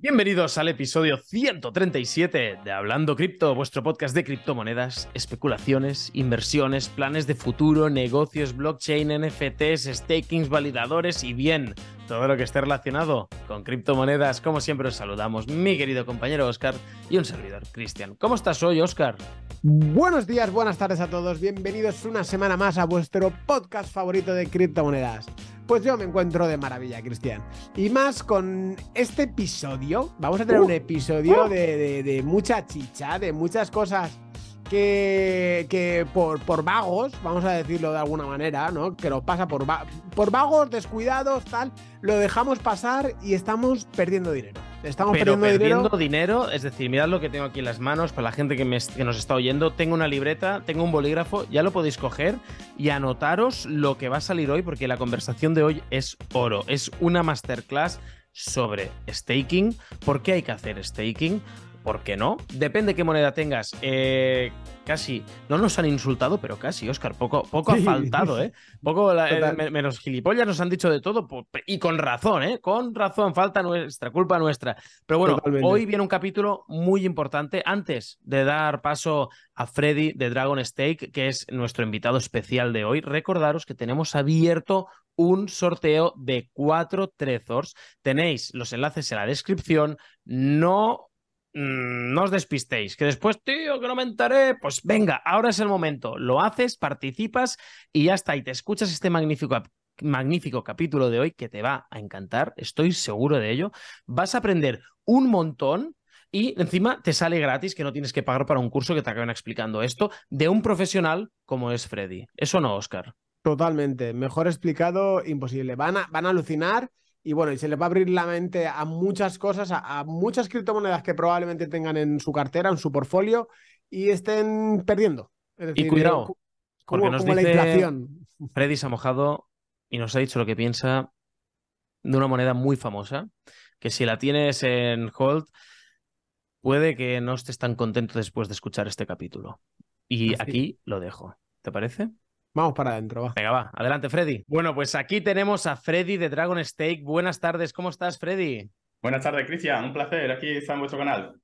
Bienvenidos al episodio 137 de Hablando Cripto, vuestro podcast de criptomonedas, especulaciones, inversiones, planes de futuro, negocios, blockchain, NFTs, stakings, validadores y bien, todo lo que esté relacionado con criptomonedas. Como siempre os saludamos, mi querido compañero Oscar y un servidor, Cristian. ¿Cómo estás hoy, Oscar? Buenos días, buenas tardes a todos. Bienvenidos una semana más a vuestro podcast favorito de criptomonedas. Pues yo me encuentro de maravilla, Cristian. Y más con este episodio. Vamos a tener un episodio de, mucha chicha, de muchas cosas que, que por, por, vagos, vamos a decirlo de alguna manera, ¿no? Que nos pasa por, por vagos, descuidados, tal, lo dejamos pasar y estamos perdiendo dinero. Estamos Pero perdiendo, dinero. Es decir, mirad lo que tengo aquí en las manos para la gente que, que nos está oyendo. Tengo una libreta, tengo un bolígrafo, ya lo podéis coger y anotaros lo que va a salir hoy porque la conversación de hoy es oro. Es una masterclass sobre staking. ¿Por qué hay que hacer staking? ¿Por qué no? Depende qué moneda tengas. Eh, casi, no nos han insultado, pero casi, Oscar, poco, poco ha faltado, ¿eh? Poco, eh, menos gilipollas nos han dicho de todo, y con razón, ¿eh? Con razón, falta nuestra, culpa nuestra. Pero bueno, hoy viene un capítulo muy importante. Antes de dar paso a Freddy de Dragon Stake, que es nuestro invitado especial de hoy, recordaros que tenemos abierto un sorteo de cuatro Trezors. Tenéis los enlaces en la descripción. No Mm, no os despistéis, que después, tío, que no me enteré, pues venga, ahora es el momento, lo haces, participas y ya está, y te escuchas este magnífico, magnífico capítulo de hoy que te va a encantar, estoy seguro de ello, vas a aprender un montón y encima te sale gratis, que no tienes que pagar para un curso que te acaben explicando esto, de un profesional como es Freddy. Eso no, Oscar. Totalmente, mejor explicado, imposible. Van a, van a alucinar y bueno, y se les va a abrir la mente a muchas cosas, a, muchas criptomonedas que probablemente tengan en su cartera, en su portfolio y estén perdiendo. y cuidado, porque nos dice la inflación. Freddy se ha mojado y nos ha dicho lo que piensa de una moneda muy famosa, que si la tienes en hold, puede que no estés tan contento después de escuchar este capítulo. Y aquí lo dejo. ¿Te parece? Vamos para adentro, va. Venga, va. Adelante, Freddy. Bueno, pues aquí tenemos a Freddy de Dragon Steak. Buenas tardes, ¿cómo estás, Freddy? Buenas tardes, Cristian. Un placer aquí estar en vuestro canal.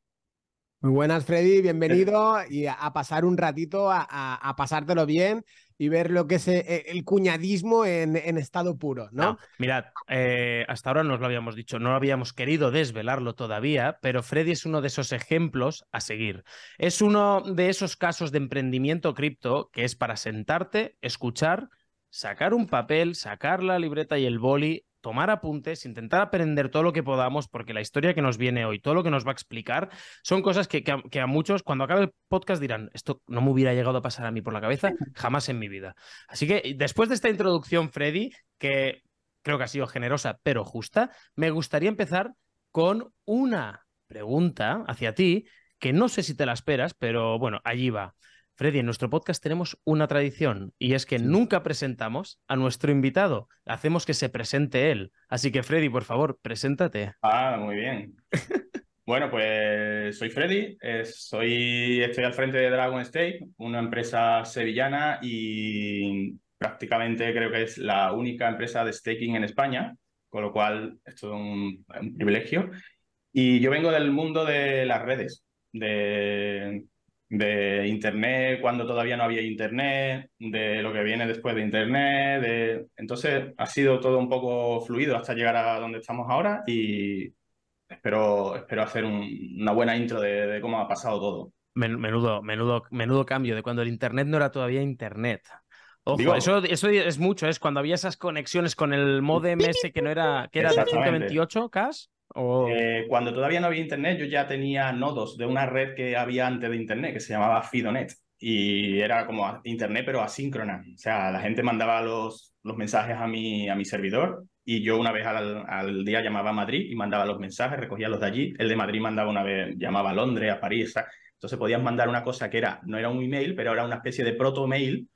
Muy buenas, Freddy. Bienvenido y a, pasar un ratito, a, pasártelo bien y ver lo que es eh, el, cuñadismo en, estado puro, ¿no? mirad, eh, hasta ahora nos lo habíamos dicho, no habíamos querido desvelarlo todavía, pero Freddy es uno de esos ejemplos a seguir. Es uno de esos casos de emprendimiento cripto que es para sentarte, escuchar, sacar un papel, sacar la libreta y el boli tomar apuntes, intentar aprender todo lo que podamos, porque la historia que nos viene hoy, todo lo que nos va a explicar, son cosas que, a, muchos, cuando acabe el podcast, dirán, esto no me hubiera llegado a pasar a mí por la cabeza jamás en mi vida. Así que después de esta introducción, Freddy, que creo que ha sido generosa pero justa, me gustaría empezar con una pregunta hacia ti, que no sé si te la esperas, pero bueno, allí va. Freddy, en nuestro podcast tenemos una tradición y es que nunca presentamos a nuestro invitado, hacemos que se presente él. Así que Freddy, por favor, preséntate. Ah, muy bien. bueno, pues soy Freddy, soy, estoy al frente de Dragon State, una empresa sevillana y prácticamente creo que es la única empresa de staking en España, con lo cual esto es un, un privilegio. Y yo vengo del mundo de las redes, de de Internet cuando todavía no había Internet, de lo que viene después de Internet. De... Entonces ha sido todo un poco fluido hasta llegar a donde estamos ahora y espero, espero hacer una buena intro de, cómo ha pasado todo. Menudo, menudo, menudo cambio de cuando el Internet no era todavía Internet. Ojo, eso, eso es mucho, es cuando había esas conexiones con el modem ese que no era, que era de 128 K. Eh, cuando todavía no había internet, yo ya tenía nodos de una red que había antes de internet, que se llamaba Fidonet. Y era como internet, pero asíncrona. O sea, la gente mandaba los, los mensajes a mi, a mi servidor y yo una vez al, al, día llamaba a Madrid y mandaba los mensajes, recogía los de allí. El de Madrid mandaba una vez, llamaba a Londres, a París. Entonces podías mandar una cosa que era, no era un email, pero era una especie de proto-mail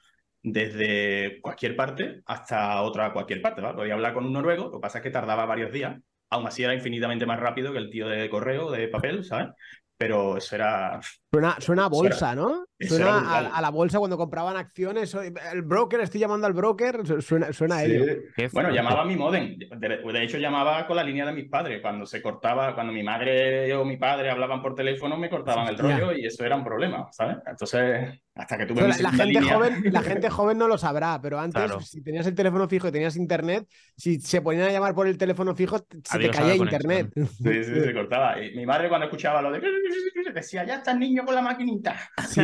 desde cualquier parte hasta otra cualquier parte. ¿vale? Podía hablar con un noruego, lo que pasa es que tardaba varios días aún así era infinitamente más rápido que el tío de correo, de papel, ¿sabes? Pero eso era, Suena, suena a bolsa, ¿no? Suena a, la bolsa cuando compraban acciones. El broker, estoy llamando al broker. su- Suena, suena a ello. Bueno, llamaba a mi modem. De, de hecho, llamaba con la línea de mis padres. Cuando se cortaba, cuando mi madre o mi padre hablaban por teléfono, me cortaban el rollo y eso era un problema, ¿sabes? Entonces, hasta que tuve mi la, gente línea- joven, la gente joven no lo sabrá, pero antes, Claro. si tenías el teléfono fijo y tenías internet, si se ponían a llamar por el teléfono fijo, se Adiós te caía internet. Sí, sí, se cortaba. Y mi madre cuando escuchaba lo de... Decía, ya está el niño con la maquinita. Sí.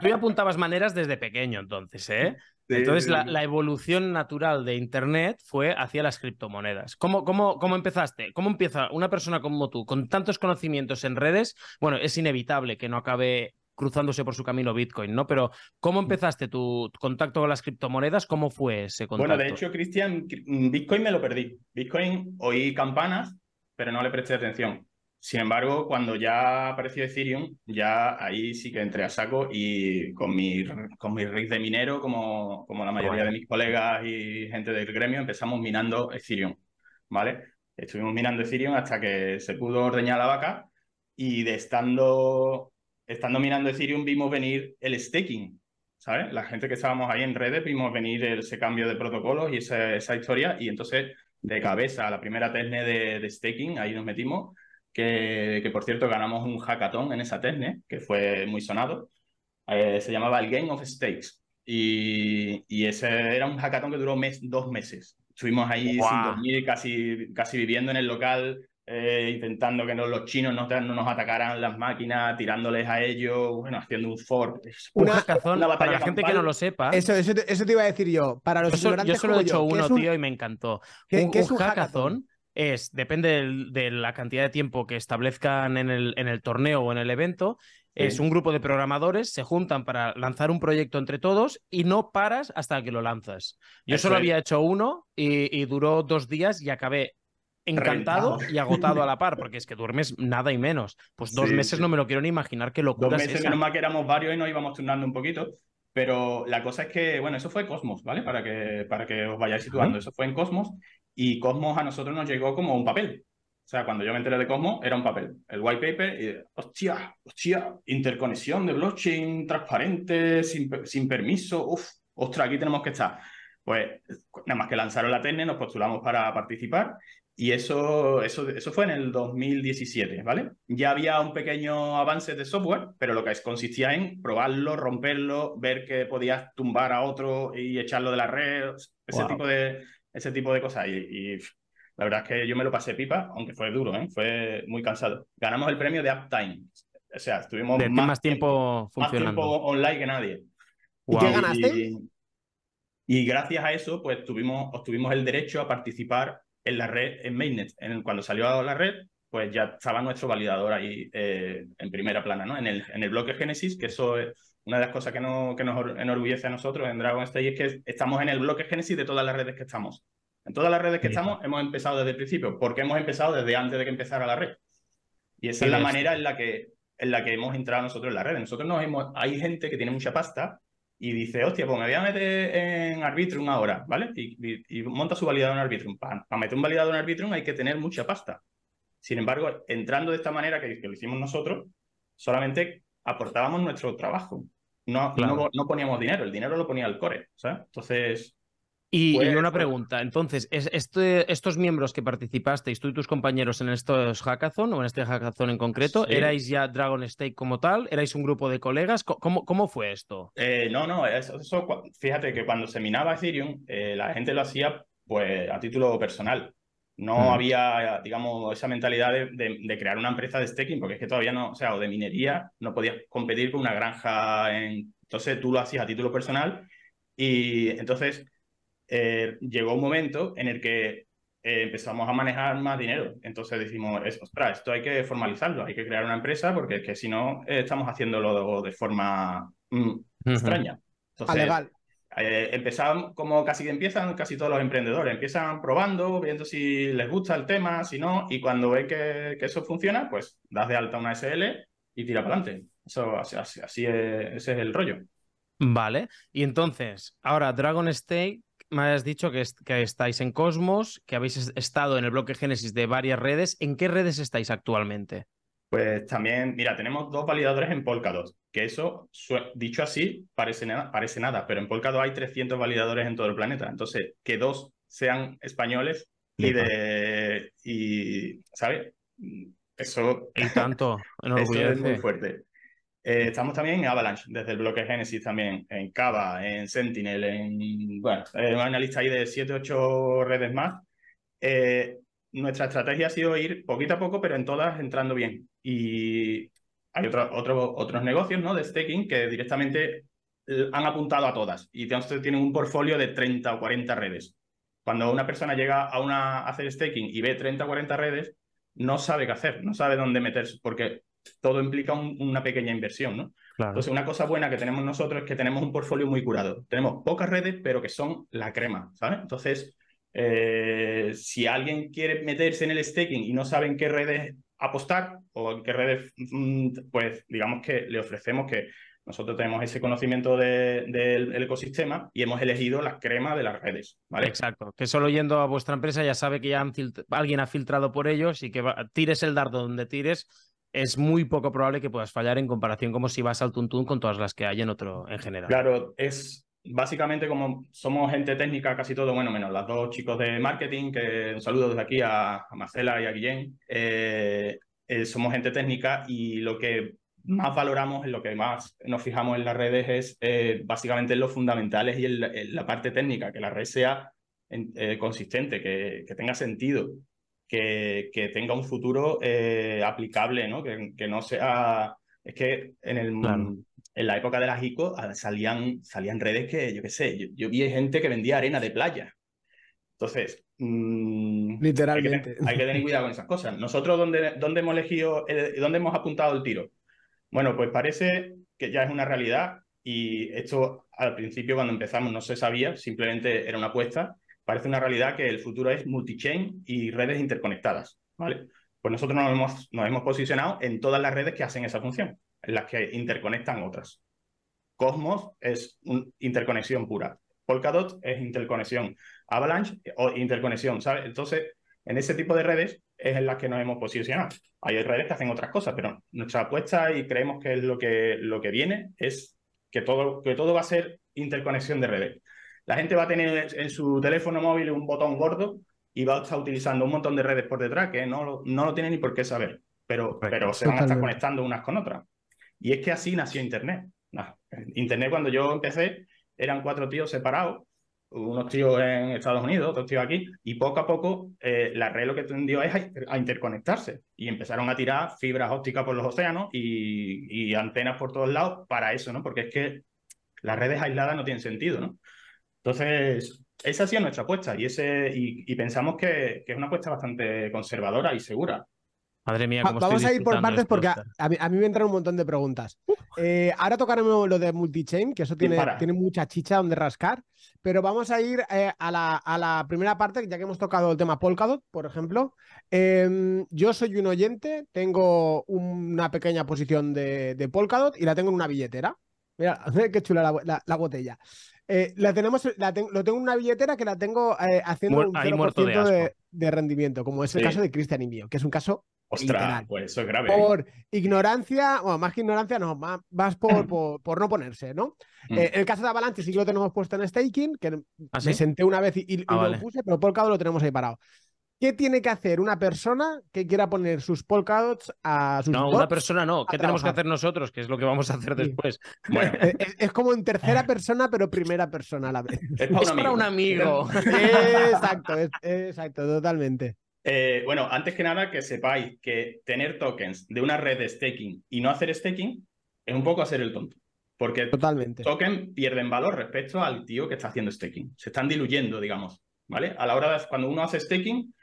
Tú ya apuntabas maneras desde pequeño, entonces, ¿eh? Sí, Entonces, sí, la, evolución natural de Internet fue hacia las criptomonedas. ¿Cómo, cómo, ¿Cómo empezaste? ¿Cómo empieza una persona como tú, con tantos conocimientos en redes? Bueno, es inevitable que no acabe cruzándose por su camino Bitcoin, ¿no? Pero ¿cómo empezaste tu contacto con las criptomonedas? ¿Cómo fue ese contacto? Bueno, de hecho, Cristian, cri- Bitcoin me lo perdí. Bitcoin oí campanas, pero no le presté atención. Sin embargo, cuando ya apareció Ethereum, ya ahí sí que entré a saco y con mi, con mi rig de minero, como, como la mayoría de mis colegas y gente del gremio, empezamos minando Ethereum, ¿vale? Estuvimos minando Ethereum hasta que se pudo ordeñar la vaca y de estando, estando minando Ethereum vimos venir el staking, ¿sabes? La gente que estábamos ahí en redes vimos venir ese cambio de protocolos y esa, esa historia y entonces de cabeza a la primera tesne de, de staking, ahí nos metimos, que, que por cierto ganamos un hackathon en esa tesne, que fue muy sonado, Eh, se llamaba el Game of Stakes y, y ese era un hackathon que duró mes, dos meses. Estuvimos ahí Guau. sin dormir, casi, casi viviendo en el local, eh, intentando que no, los chinos no, no nos atacaran las máquinas, tirándoles a ellos, bueno, haciendo un fork. Un Una- hackathon, una batalla para la gente que campal. no lo sepa, Eso, eso, te- eso te iba a decir yo. Para los yo, solo- yo solo he hecho yo, ¿qué uno, un- tío, y me encantó. ¿Qué- un, qué es un un hackathon? Es, depende del- de la cantidad de tiempo que establezcan en el, en el torneo o en el evento, es un grupo de programadores, se juntan para lanzar un proyecto entre todos y no paras hasta que lo lanzas. Yo Eso solo es. había hecho uno y, y duró dos días y acabé encantado y agotado a la par, porque es que duermes nada y menos. Pues dos Sí, meses sí. no me lo quiero ni imaginar qué Dos locura es meses, esa. menos mal que éramos varios y nos íbamos turnando un poquito. Pero la cosa es que, bueno, eso fue Cosmos, ¿vale? Para que, para que os vayáis situando. Eso fue en Cosmos y Cosmos a nosotros nos llegó como un papel. O sea, cuando yo me enteré de Cosmos, era un papel. El white paper y, hostia, hostia, interconexión de blockchain transparente, sin, sin permiso. Uf, ostras, aquí tenemos que estar. Pues nada más que lanzaron la TENE, nos postulamos para participar y eso, eso, eso fue en el 2017, ¿vale? Ya había un pequeño avance de software, pero lo que es- consistía en probarlo, romperlo, ver que podías tumbar a otro y echarlo de la red, ese, Wow. tipo, de, ese tipo de cosas. Y, la verdad es que yo me lo pasé pipa, aunque fue duro, ¿eh? Fue muy cansado. Ganamos el premio de Uptime. O sea, estuvimos De más, más tiempo más tiempo online que nadie. ¿Y qué ganaste? Y, y gracias a eso, pues tuvimos, obtuvimos el derecho a participar en la red, en Mainnet. En, cuando salió la red, pues ya estaba nuestro validador ahí eh, en primera plana, ¿no? En el, en el bloque Génesis, que eso es una de las cosas que, no, que nos or- enorgullece a nosotros en Dragon Stage, es que estamos en el bloque Génesis de todas las redes que estamos. En todas las redes que Sí. estamos hemos empezado desde el principio, porque hemos empezado desde antes de que empezara la red. Y esa es la manera en la que en la que hemos entrado nosotros en la red. Nosotros nos hemos, hay gente que tiene mucha pasta y dice, hostia, pues me voy a meter en Arbitrum ahora, ¿vale? Y, y- y monta su validador en Arbitrum. Para, meter un validador en Arbitrum hay que tener mucha pasta. Sin embargo, entrando de esta manera que, que lo hicimos nosotros, solamente aportábamos nuestro trabajo. No, Claro. no, no poníamos dinero, el dinero lo ponía el core, ¿sabes? Entonces, Y, y Pues- una pregunta, entonces, ¿es este, estos miembros que participasteis, tú y tus compañeros en estos hackathon o en este hackathon en concreto, Sí. ¿erais ya Dragon Stake como tal? ¿Erais un grupo de colegas? Co- ¿Cómo, cómo fue esto? Eh, no, no, eso, fíjate que cuando se minaba Ethereum, eh, la gente lo hacía pues a título personal. No Mm. había, digamos, esa mentalidad de, de- de crear una empresa de staking, porque es que todavía no, o sea, o de minería, no podías competir con una granja. En... Entonces tú lo hacías a título personal y entonces eh, llegó un momento en el que eh, empezamos a manejar más dinero. Entonces decimos, ostras, esto hay que formalizarlo, hay que crear una empresa porque es que si no eh, estamos haciéndolo de forma mm, extraña. A Entonces, legal. Eh, como casi que empiezan casi todos los emprendedores, empiezan probando, viendo si les gusta el tema, si no, y cuando ven que, eso funciona, pues das de alta una SL y tira para adelante. Eso, así, así- es, ese es el rollo. Vale, y entonces, ahora Dragon Stake, me has dicho que, que estáis en Cosmos, que habéis es- estado en el bloque Génesis de varias redes. ¿En qué redes estáis actualmente? Pues también, mira, tenemos dos validadores en Polkadot, que eso, dicho así, parece nada, parece nada, pero en Polkadot hay 300 validadores en todo el planeta. Entonces, que dos sean españoles y de... Y, ¿sabes? Eso... Y tanto, es muy fuerte. Eh, estamos también en Avalanche, desde el bloque Genesis también, en Kava, en Sentinel, en, bueno, una lista ahí de 7, 8 redes más. Eh, nuestra estrategia ha sido ir poquito a poco, pero en todas entrando bien. Y hay otro, otros negocios ¿no? de staking que directamente eh, han apuntado a todas y tienen un portfolio de 30 o 40 redes. Cuando una persona llega a, una, a hacer staking y ve 30 o 40 redes, no sabe qué hacer, no sabe dónde meterse, porque todo implica una pequeña inversión, ¿no? Entonces, una cosa buena que tenemos nosotros es que tenemos un portfolio muy curado. Tenemos pocas redes, pero que son la crema, ¿sabes? Entonces, eh, si alguien quiere meterse en el staking y no sabe en qué redes apostar o en qué redes, mm, pues digamos que le ofrecemos que nosotros tenemos ese conocimiento del ecosistema y hemos elegido la crema de las redes. ¿vale? Exacto, que solo yendo a vuestra empresa ya sabe que ya alguien ha filtrado por ellos y que tires el dardo donde tires, es muy poco probable que puedas fallar en comparación como si vas al tuntún con todas las que hay en otro en general. Claro, es básicamente como somos gente técnica casi todo, bueno, menos los dos chicos de marketing, que un saludo desde aquí a, Marcela y a Guillén, eh, eh, somos gente técnica y lo que más valoramos, en lo que más nos fijamos en las redes es eh, básicamente en los fundamentales y en la, parte técnica, que la red sea consistente, que, tenga sentido que, tenga un futuro aplicable, ¿no? Que, que, no sea... Es que en, el, en la época de las ICO ah, salían, salían redes que, yo qué sé, yo, vi gente que vendía arena de playa. Entonces, mm, literalmente. Hay que, tener cuidado con esas cosas. Nosotros, ¿dónde, dónde hemos elegido, eh, dónde hemos apuntado el tiro? Bueno, pues parece que ya es una realidad y esto al principio cuando empezamos no se sabía, simplemente era una apuesta parece una realidad que el futuro es multi-chain y redes interconectadas, ¿vale? Pues nosotros nos hemos, nos hemos posicionado en todas las redes que hacen esa función, las que interconectan otras. Cosmos es una interconexión pura. Polkadot es interconexión. Avalanche o interconexión, ¿sabes? Entonces, en ese tipo de redes es en las que nos hemos posicionado. Hay redes que hacen otras cosas, pero nuestra apuesta y creemos que es lo que, lo que viene es que todo, que todo va a ser interconexión de redes. La gente va a tener en su teléfono móvil un botón gordo y va a estar utilizando un montón de redes por detrás que no, no lo tiene ni por qué saber, pero, pero se van a estar conectando unas con otras. Y es que así nació Internet. Internet cuando yo empecé eran cuatro tíos separados, unos tíos en Estados Unidos, otros tíos aquí, y poco a poco eh, la red lo que tendió es a, interconectarse y empezaron a tirar fibras ópticas por los océanos y, y, antenas por todos lados para eso, ¿no? Porque es que las redes aisladas no tienen sentido, ¿no? Entonces, esa ha sido nuestra apuesta y, ese, y, pensamos que, es una apuesta bastante conservadora y segura. Madre mía, ¿cómo Vamos a ir por partes porque a, mí, me entran un montón de preguntas. Eh, ahora tocaremos lo de multichain, que eso tiene, tiene mucha chicha donde rascar, pero vamos a ir eh, a, la, a, la, primera parte, ya que hemos tocado el tema Polkadot, por ejemplo. Em, yo soy un oyente, tengo una pequeña posición de, de, Polkadot y la tengo en una billetera. Mira, qué chula la botella. Eh, la tenemos, lo tengo en una billetera que la tengo eh, haciendo un 0% de, de, rendimiento, como es el caso de Cristian y mío, que es un caso Ostras, pues eso es grave. ¿eh? Por ignorancia, bueno, más que ignorancia, no, más, por, por, no ponerse, ¿no? Mm. en el caso de Avalanche sí que lo tenemos puesto en staking, que ¿Ah, me senté una vez y, ah, lo puse, pero por cada lo tenemos ahí parado. ¿Qué tiene que hacer una persona que quiera poner sus polkadots a sus No, una persona no. ¿Qué tenemos que hacer nosotros? Que es lo que vamos a hacer después. Bueno. Es, como en tercera persona, pero primera persona a la vez. Es para un amigo. exacto, exacto, totalmente. Eh, bueno, antes que nada, que sepáis que tener tokens de una red de staking y no hacer staking es un poco hacer el tonto. Porque Totalmente. tokens pierden valor respecto al tío que está haciendo staking. Se están diluyendo, digamos. ¿Vale? A la hora de cuando uno hace staking,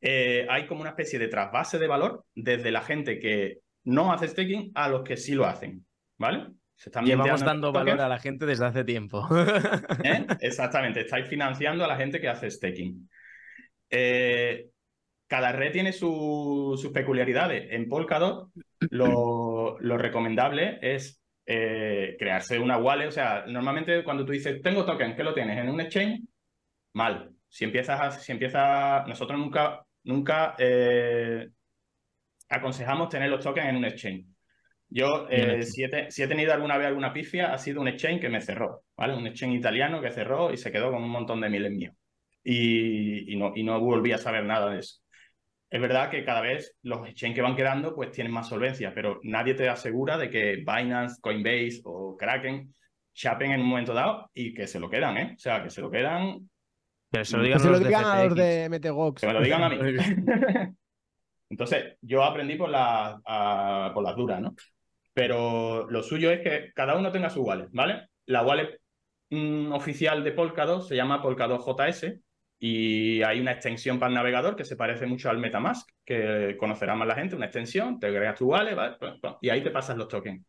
eh, hay como una especie de trasvase de valor desde la gente que no hace staking a los que sí lo hacen, ¿vale? Se están Llevamos dando valor a la gente desde hace tiempo. ¿Eh? Exactamente, estáis financiando a la gente que hace staking. Eh, cada red tiene sus peculiaridades. En Polkadot lo, lo recomendable es crearse una wallet. O sea, normalmente cuando tú dices, tengo token, ¿qué lo tienes? ¿En un exchange? Mal. Si empiezas, a, si empiezas, nosotros nunca nunca, eh, aconsejamos tener los tokens en un exchange. Yo, eh, si, he tenido alguna vez alguna pifia, ha sido un exchange que me cerró, ¿vale? Un exchange italiano que cerró y se quedó con un montón de miles míos. Y, no, y no volví a saber nada de eso. Es verdad que cada vez los exchanges que van quedando pues tienen más solvencia, pero nadie te asegura de que Binance, Coinbase o Kraken chapen en un momento dado y que se lo quedan, ¿eh? O sea, que se lo quedan... Pero se lo digan, los a los de MTGOX. Que me lo digan a mí. Entonces, yo aprendí por, la, por las duras, ¿no? Pero lo suyo es que cada uno tenga su wallet, ¿vale? La wallet mm, oficial de Polkadot se llama Polkadot JS y hay una extensión para el navegador que se parece mucho al MetaMask, que conocerá más la gente, una extensión, te agregas tu wallet ¿vale? y ahí te pasas los tokens.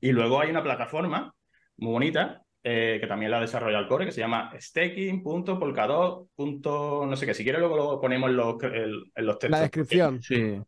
Y luego hay una plataforma muy bonita eh, que también la desarrolla el core, que se llama staking.polkadot. no sé qué, si quieres luego lo ponemos en los, en los textos. La descripción. Sí.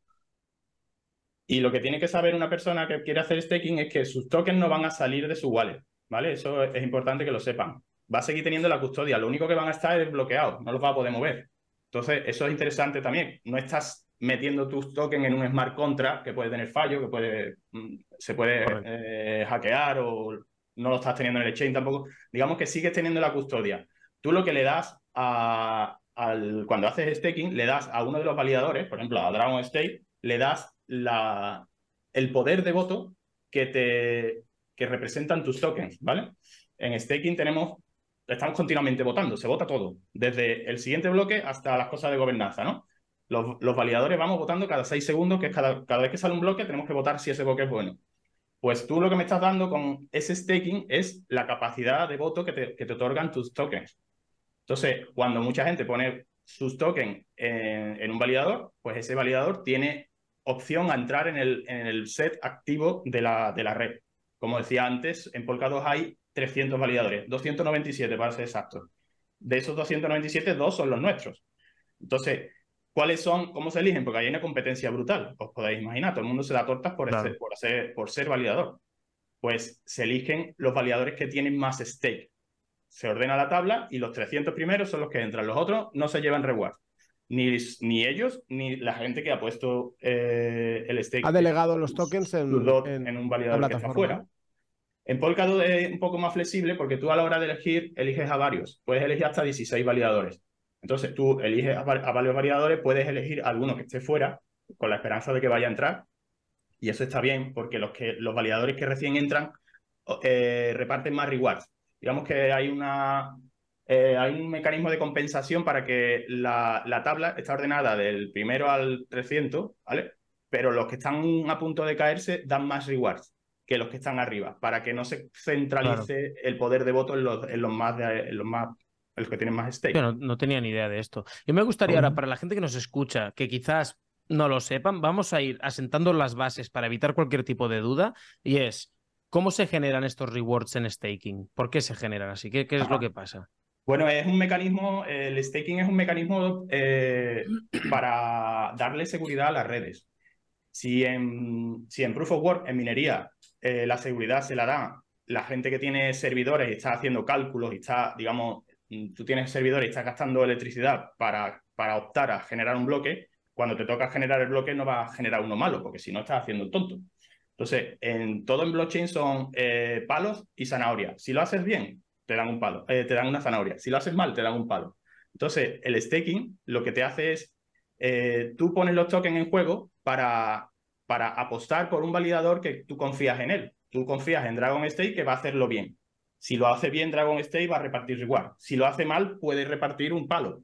Y lo que tiene que saber una persona que quiere hacer staking es que sus tokens no van a salir de su wallet, ¿vale? Eso es importante que lo sepan. Va a seguir teniendo la custodia, lo único que van a estar es bloqueados, no los va a poder mover. Entonces, eso es interesante también. No estás metiendo tus tokens en un smart contract que puede tener fallo, que puede, mm, se puede eh, hackear o no lo estás teniendo en el exchange tampoco. Digamos que sigues teniendo la custodia. Tú lo que le das a, al, cuando haces staking, le das a uno de los validadores, por ejemplo, a Dragon State, le das la, el poder de voto que, te, que representan tus tokens, ¿vale? En staking tenemos, estamos continuamente votando, se vota todo, desde el siguiente bloque hasta las cosas de gobernanza, ¿no? Los, validadores vamos votando cada seis segundos, que es cada, cada vez que sale un bloque tenemos que votar si ese bloque es bueno. Pues tú lo que me estás dando con ese staking es la capacidad de voto que te, que te otorgan tus tokens. Entonces, cuando mucha gente pone sus tokens en, en, un validador, pues ese validador tiene opción a entrar en el, en el set activo de la, de la red. Como decía antes, en Polkadot hay 300 validadores, 297 para ser exactos. De esos 297, dos son los nuestros. Entonces, ¿cuáles son? ¿Cómo se eligen? Porque hay una competencia brutal, os podéis imaginar. Todo el mundo se da tortas por, por, ser, por ser validador. Pues se eligen los validadores que tienen más stake. Se ordena la tabla y los 300 primeros son los que entran. Los otros no se llevan reward ni, ni ellos ni la gente que ha puesto eh, el stake. Ha delegado los tokens en, en, un validador que está afuera. En Polkadot es un poco más flexible porque tú a la hora de elegir eliges a varios. Puedes elegir hasta 16 validadores. Entonces tú eliges a, varios validadores, puedes elegir alguno que esté fuera con la esperanza de que vaya a entrar. Y eso está bien porque los, que, los validadores que recién entran eh, reparten más rewards. Digamos que hay una, eh, hay un mecanismo de compensación para que la, tabla está ordenada del primero al 300, ¿vale? Pero los que están a punto de caerse dan más rewards que los que están arriba, para que no se centralice el poder de voto en los, en los más, en los más los que tienen más stake. no, no, tenía ni idea de esto. Yo me gustaría ahora, para la gente que nos escucha, que quizás no lo sepan, vamos a ir asentando las bases para evitar cualquier tipo de duda, y es, ¿cómo se generan estos rewards en staking? ¿Por qué se generan así? ¿Qué, qué es lo que pasa? Bueno, es un mecanismo, el staking es un mecanismo eh, para darle seguridad a las redes. Si en, si en Proof of Work, en minería, eh, la seguridad se la da la gente que tiene servidores y está haciendo cálculos y está, digamos, tú tienes servidores y estás gastando electricidad para, para optar a generar un bloque, cuando te toca generar el bloque no va a generar uno malo, porque si no estás haciendo el tonto. Entonces, en todo en blockchain son eh, palos y zanahorias. Si lo haces bien, te dan un palo, eh, te dan una zanahoria. Si lo haces mal, te dan un palo. Entonces, el staking lo que te hace es, tú pones los tokens en juego para, para apostar por un validador que tú confías en él. Tú confías en Dragon State que va a hacerlo bien. Si lo hace bien Dragon State, va a repartir igual. Si lo hace mal, puede repartir un palo.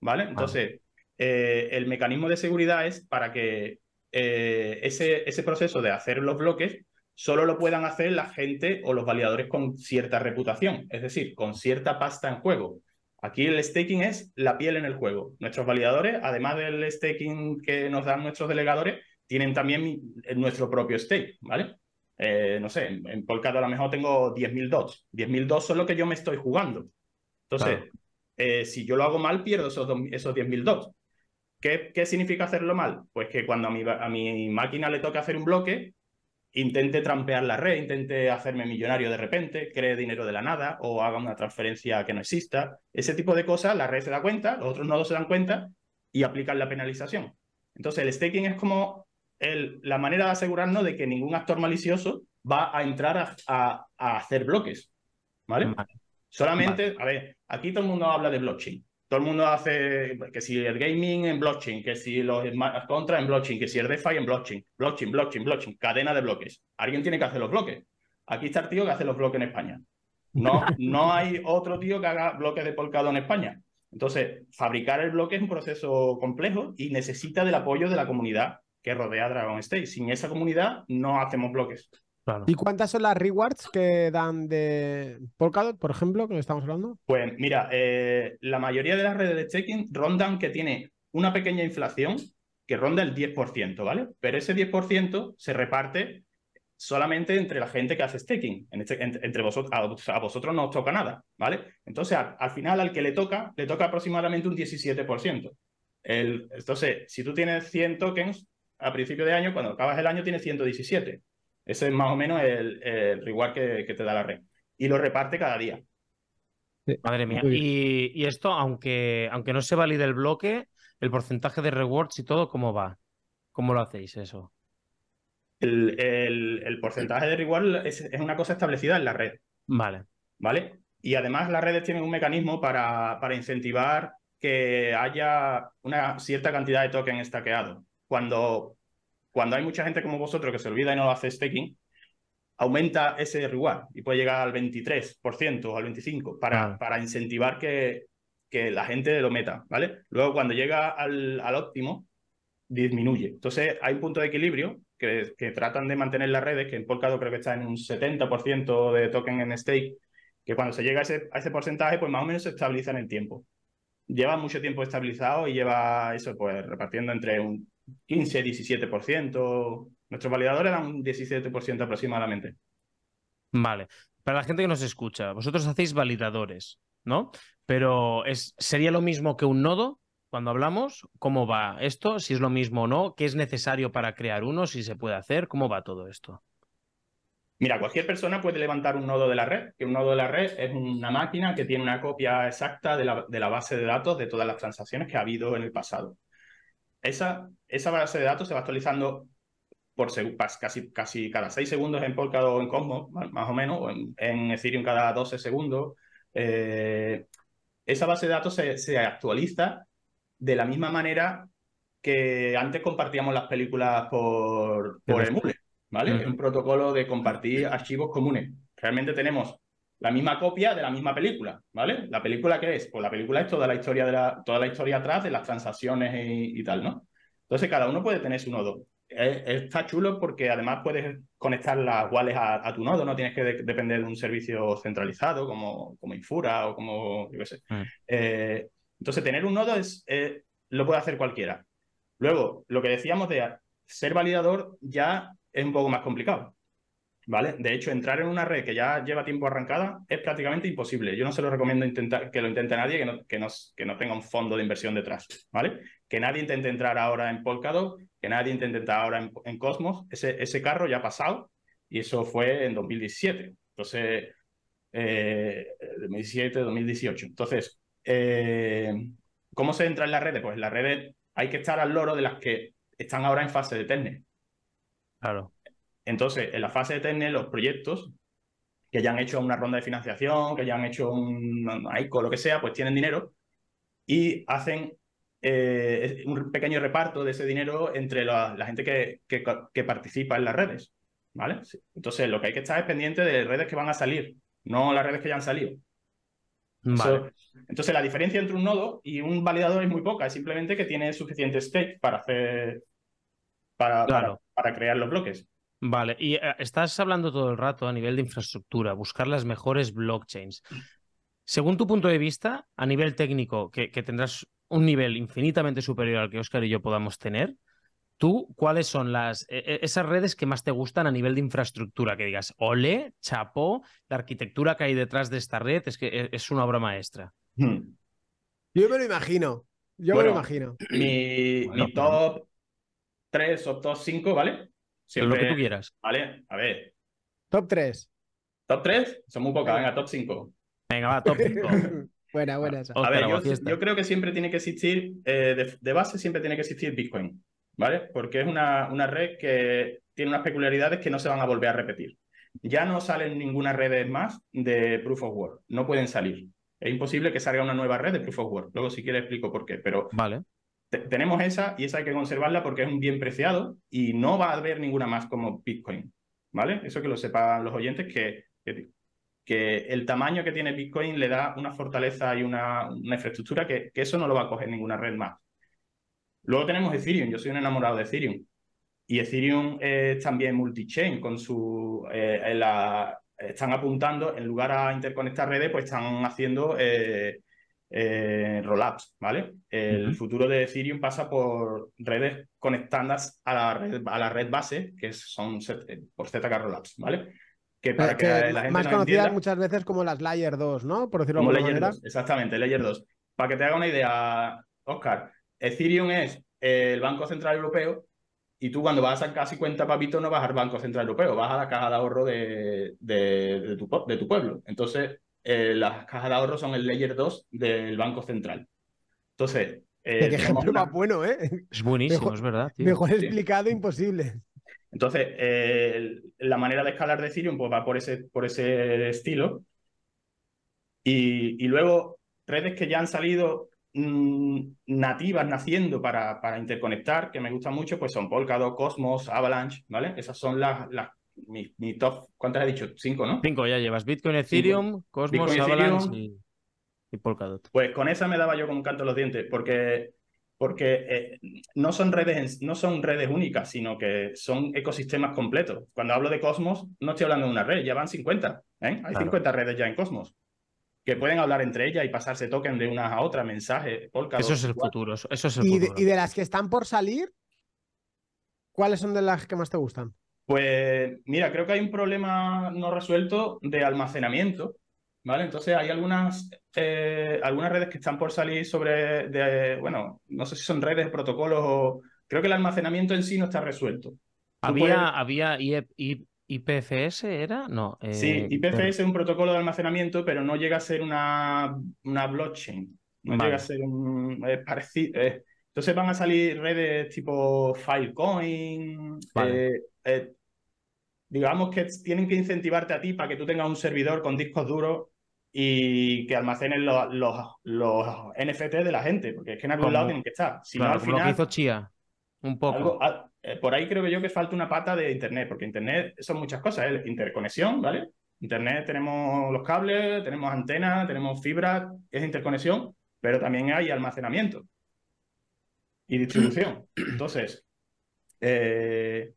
¿Vale? Entonces, eh, el mecanismo de seguridad es para que ese, ese proceso de hacer los bloques solo lo puedan hacer la gente o los validadores con cierta reputación, es decir, con cierta pasta en juego. Aquí el staking es la piel en el juego. Nuestros validadores, además del staking que nos dan nuestros delegadores, tienen también nuestro propio stake, ¿vale? Eh, no sé, en, Polkadot a lo mejor tengo 10.000 dots. 10.000 dots son lo que yo me estoy jugando. Entonces, eh, si yo lo hago mal, pierdo esos, esos 10.000 dots. ¿Qué, ¿Qué, significa hacerlo mal? Pues que cuando a mi, a mi máquina le toque hacer un bloque, intente trampear la red, intente hacerme millonario de repente, cree dinero de la nada o haga una transferencia que no exista. Ese tipo de cosas, la red se da cuenta, los otros nodos se dan cuenta y aplican la penalización. Entonces, el staking es como el, la manera de asegurarnos de que ningún actor malicioso va a entrar a, a, hacer bloques. ¿Vale? Solamente, a ver, aquí todo el mundo habla de blockchain. Todo el mundo hace que si el gaming en blockchain, que si los contra en blockchain, que si el DeFi en blockchain, blockchain, blockchain, blockchain, cadena de bloques. Alguien tiene que hacer los bloques. Aquí está el tío que hace los bloques en España. No, no hay otro tío que haga bloques de Polkadot en España. Entonces, fabricar el bloque es un proceso complejo y necesita del apoyo de la comunidad que rodea Dragon State. Sin esa comunidad no hacemos bloques. ¿Y cuántas son las rewards que dan de Polkadot, por ejemplo, que estamos hablando? Pues mira, eh, la mayoría de las redes de staking rondan que tiene una pequeña inflación que ronda el 10%, ¿vale? Pero ese 10% se reparte solamente entre la gente que hace staking. Este, entre, vosotros, a, vosotros no os toca nada, ¿vale? Entonces, al, final, al que le toca, le toca aproximadamente un 17%. El, entonces, si tú tienes 100 tokens a principio de año, cuando acabas el año tienes 117. Ese es más o menos el, reward que, te da la red. Y lo reparte cada día. Madre mía. Y, esto, aunque, aunque no se valide el bloque, el porcentaje de rewards y todo, ¿cómo va? ¿Cómo lo hacéis eso? El, porcentaje de reward es, una cosa establecida en la red. Vale. ¿Vale? Y además las redes tienen un mecanismo para, para incentivar que haya una cierta cantidad de tokens estaqueados. Cuando cuando hay mucha gente como vosotros que se olvida y no hace staking, aumenta ese reward y puede llegar al 23% o al 25% para, para incentivar que, que la gente lo meta, ¿vale? Luego, cuando llega al, al óptimo, disminuye. Entonces, hay un punto de equilibrio que, que, tratan de mantener las redes, que en Polkadot creo que está en un 70% de token en stake, que cuando se llega a ese, a ese porcentaje, pues más o menos se estabiliza en el tiempo. Lleva mucho tiempo estabilizado y lleva eso, pues repartiendo entre un 15, 17%. Nuestros validadores dan un 17% aproximadamente. Vale. Para la gente que nos escucha, vosotros hacéis validadores, ¿no? Pero es, ¿sería lo mismo que un nodo? Cuando hablamos, ¿cómo va esto? Si es lo mismo o no, ¿qué es necesario para crear uno? Si se puede hacer, ¿cómo va todo esto? Mira, cualquier persona puede levantar un nodo de la red, que un nodo de la red es una máquina que tiene una copia exacta de la, de la base de datos de todas las transacciones que ha habido en el pasado. Esa, esa base de datos se va actualizando por casi, casi cada 6 segundos en Polkadot o en Cosmos, más o menos, o en, Ethereum cada 12 segundos. Eh, esa base de datos se, actualiza de la misma manera que antes compartíamos las películas por, por Emule, ¿vale? Es un protocolo de compartir archivos comunes. Realmente tenemos la misma copia de la misma película, ¿vale? ¿La película qué es? Pues la película es toda la historia, de la, toda la historia atrás de las transacciones y, tal, ¿no? Entonces cada uno puede tener su nodo. está chulo porque además puedes conectar las wallets a, tu nodo, no tienes que depender de un servicio centralizado como, como Infura o como, yo qué sé. Mm. Eh, entonces tener un nodo es, eh, lo puede hacer cualquiera. Luego, lo que decíamos de ser validador ya es un poco más complicado. ¿Vale? De hecho, entrar en una red que ya lleva tiempo arrancada es prácticamente imposible. Yo no se lo recomiendo intentar, que lo intente nadie que no, que, no, que no tenga un fondo de inversión detrás, ¿vale? Que nadie intente entrar ahora en Polkadot, que nadie intente entrar ahora en, Cosmos. Ese, ese carro ya ha pasado y eso fue en 2017. Entonces, eh, 2017, 2018. Entonces, eh, ¿cómo se entra en las redes? Pues en las redes hay que estar al loro de las que están ahora en fase de testnet. Claro. Entonces, en la fase de tener los proyectos que ya han hecho una ronda de financiación, que ya han hecho un, ICO, lo que sea, pues tienen dinero y hacen eh, un pequeño reparto de ese dinero entre la, gente que, que, participa en las redes. ¿Vale? Entonces, lo que hay que estar es pendiente de redes que van a salir, no las redes que ya han salido. entonces, la diferencia entre un nodo y un validador es muy poca, es simplemente que tiene suficiente stake para hacer. para, para crear los bloques. Vale, y eh, estás hablando todo el rato a nivel de infraestructura, buscar las mejores blockchains. Según tu punto de vista, a nivel técnico, que, tendrás un nivel infinitamente superior al que Oscar y yo podamos tener, ¿tú cuáles son las e, e, esas redes que más te gustan a nivel de infraestructura? Que digas, ole, chapó, la arquitectura que hay detrás de esta red es que e, es una obra maestra. Hmm. Yo me lo imagino. Yo me lo imagino. Mi, mi top 3 o top 5, ¿vale? Lo que tú quieras. Vale, a ver. Top 3. ¿Top 3? Son muy pocas, venga, top 5. Venga, va, top 5. buena, buena A ver, yo, creo que siempre tiene que existir, eh, de, base siempre tiene que existir Bitcoin. ¿vale? Porque es una, una red que tiene unas peculiaridades que no se van a volver a repetir. Ya no salen ninguna red más de Proof of Work, no pueden salir. Es imposible que salga una nueva red de Proof of Work. Luego, si quieres, explico por qué. Pero vale. Tenemos esa y esa hay que conservarla porque es un bien preciado y no va a haber ninguna más como Bitcoin. ¿Vale? Eso que lo sepan los oyentes, que, que, el tamaño que tiene Bitcoin le da una fortaleza y una, una infraestructura que, eso no lo va a coger ninguna red más. Luego tenemos Ethereum. Yo soy un enamorado de Ethereum. Y Ethereum es también multi-chain con su... Eh, están apuntando, en lugar a interconectar redes, pues están haciendo eh, eh, rollups, ¿vale? El futuro de Ethereum pasa por redes conectadas a la red, a la red base, que son por ZK rollups, ¿vale? Que para que, la gente más conocidas muchas veces como las Layer 2, ¿no? Por decirlo de alguna manera. exactamente, Layer 2. Para que te haga una idea, Oscar, Ethereum es el Banco Central Europeo y tú cuando vas a sacar casi cuenta papito no vas al Banco Central Europeo, vas a la caja de ahorro de, de, tu, de tu, pueblo. Entonces, eh, las cajas de ahorro son el layer 2 del Banco Central. Entonces... Eh, Qué ejemplo más bueno, ¿eh? Es buenísimo, es verdad. Mejor explicado, imposible. Entonces, eh, la manera de escalar de Ethereum pues, va por ese, por ese estilo. Y, y luego, redes que ya han salido Mm, nativas naciendo para, para interconectar, que me gustan mucho, pues son Polkadot, Cosmos, Avalanche, ¿vale? Esas son las, las mi, top, ¿cuántas has dicho? Cinco, ¿no? Cinco, ya llevas Bitcoin, Ethereum, Cosmos, Avalanche y, Polkadot. Pues con esa me daba yo con un canto los dientes, porque, porque eh, no, son redes, no son redes únicas, sino que son ecosistemas completos. Cuando hablo de Cosmos, no estoy hablando de una red, ya van 50, ¿eh? Hay 50 redes ya en Cosmos que pueden hablar entre ellas y pasarse token de unas a otras, mensajes, Eso es el futuro, eso es el ¿Y futuro. De, ¿Y de las que están por salir, cuáles son de las que más te gustan? Pues mira, creo que hay un problema no resuelto de almacenamiento, ¿vale? Entonces hay algunas, eh, algunas redes que están por salir sobre, de, bueno, no sé si son redes, protocolos o... Creo que el almacenamiento en sí no está resuelto. Había, había ¿IPFS era? No. sí, eh, IPFS es un protocolo de almacenamiento, pero no llega a ser una, una blockchain. No llega a ser un. parecido. Entonces van a salir redes tipo Filecoin. Eh, digamos que tienen que incentivarte a ti para que tú tengas un servidor con discos duros y que almacenen los, los, NFT de la gente, porque es que en algún lado tienen que estar. Si no, al final, lo que hizo Chia. Un poco. Eh, por ahí creo que yo que falta una pata de Internet, porque Internet son muchas cosas, ¿eh? interconexión, ¿vale? Internet tenemos los cables, tenemos antenas, tenemos fibra, es interconexión, pero también hay almacenamiento y distribución. Entonces, eh,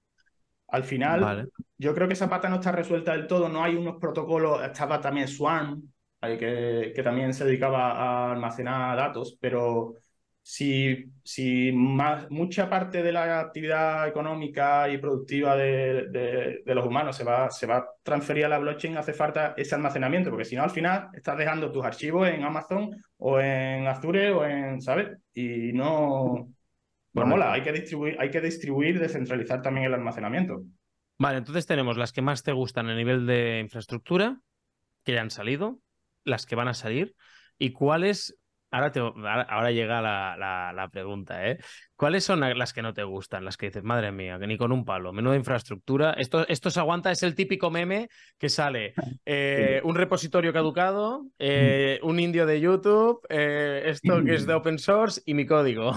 al final, yo creo que esa pata no está resuelta del todo, no hay unos protocolos, estaba también Swarm, que, que también se dedicaba a almacenar datos, pero si, si más, mucha parte de la actividad económica y productiva de, de, los humanos se va, se va a transferir a la blockchain, hace falta ese almacenamiento, porque si no, al final estás dejando tus archivos en Amazon o en Azure o en, ¿sabes? Y no, no mola, hay que distribuir, hay que distribuir, descentralizar también el almacenamiento. Vale, entonces tenemos las que más te gustan a nivel de infraestructura, que ya han salido, las que van a salir, y cuáles Ahora, te, ahora, llega la, pregunta, ¿eh? ¿Cuáles son las que no te gustan? Las que dices, madre mía, que ni con un palo, menuda infraestructura. Esto, esto se aguanta, es el típico meme que sale eh, un repositorio caducado, eh, un indio de YouTube, eh, esto que es de open source y mi código.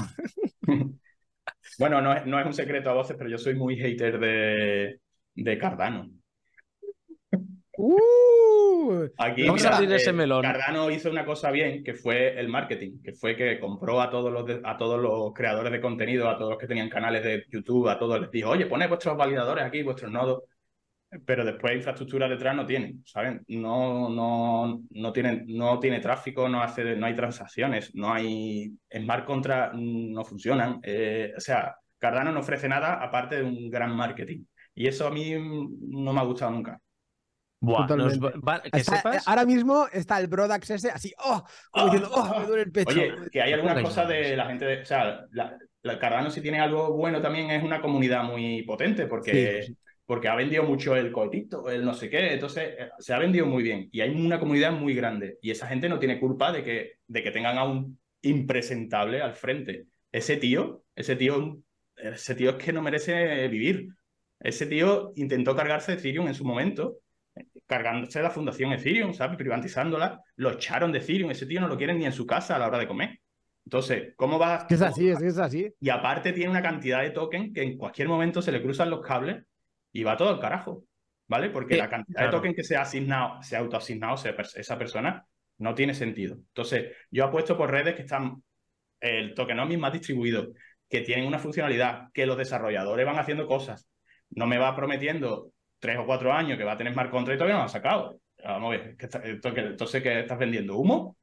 Bueno, no es, no es un secreto a voces, pero yo soy muy hater de, de Cardano. Uh, Aquí, Vamos a abrir ese melón. Cardano hizo una cosa bien, que fue el marketing, que fue que compró a todos los a todos los creadores de contenido, a todos los que tenían canales de YouTube, a todos les dijo, oye, poned vuestros validadores aquí, vuestros nodos, pero después infraestructura detrás no tienen, ¿saben? No, no, no tienen, no tiene tráfico, no hace, no hay transacciones, no hay smart contracts, no funcionan. Eh, o sea, Cardano no ofrece nada aparte de un gran marketing. Y eso a mí no me ha gustado nunca. Buah, que sepas... Ahora mismo está el Broad Access así, oh, como diciendo, oh, me duele el pecho. Oye, que hay algunas cosas de la gente, de, o sea, la, Cardano si tiene algo bueno también es una comunidad muy potente porque, porque ha vendido mucho el cohetito, el no sé qué, entonces eh, se ha vendido muy bien y hay una comunidad muy grande y esa gente no tiene culpa de que, de que tengan a un impresentable al frente. Ese tío, ese tío ese tío es que no merece vivir. Ese tío intentó cargarse Ethereum en su momento, cargándose la fundación Ethereum, ¿sabes? Privatizándola. Lo echaron de Ethereum. Ese tío no lo quieren ni en su casa a la hora de comer. Entonces, ¿cómo vas? Es así, es, es así. Y aparte tiene una cantidad de token que en cualquier momento se le cruzan los cables y va todo al carajo, ¿vale? Porque la cantidad de token que se ha asignado, se ha autoasignado esa persona, no tiene sentido. Entonces, yo apuesto por redes que están el tokenomics más distribuido, que tienen una funcionalidad, que los desarrolladores van haciendo cosas. No me va prometiendo tres o cuatro años que va a tener smart contract y todavía no lo ha sacado. Vamos a ver, entonces, ¿qué estás vendiendo? ¿Humo?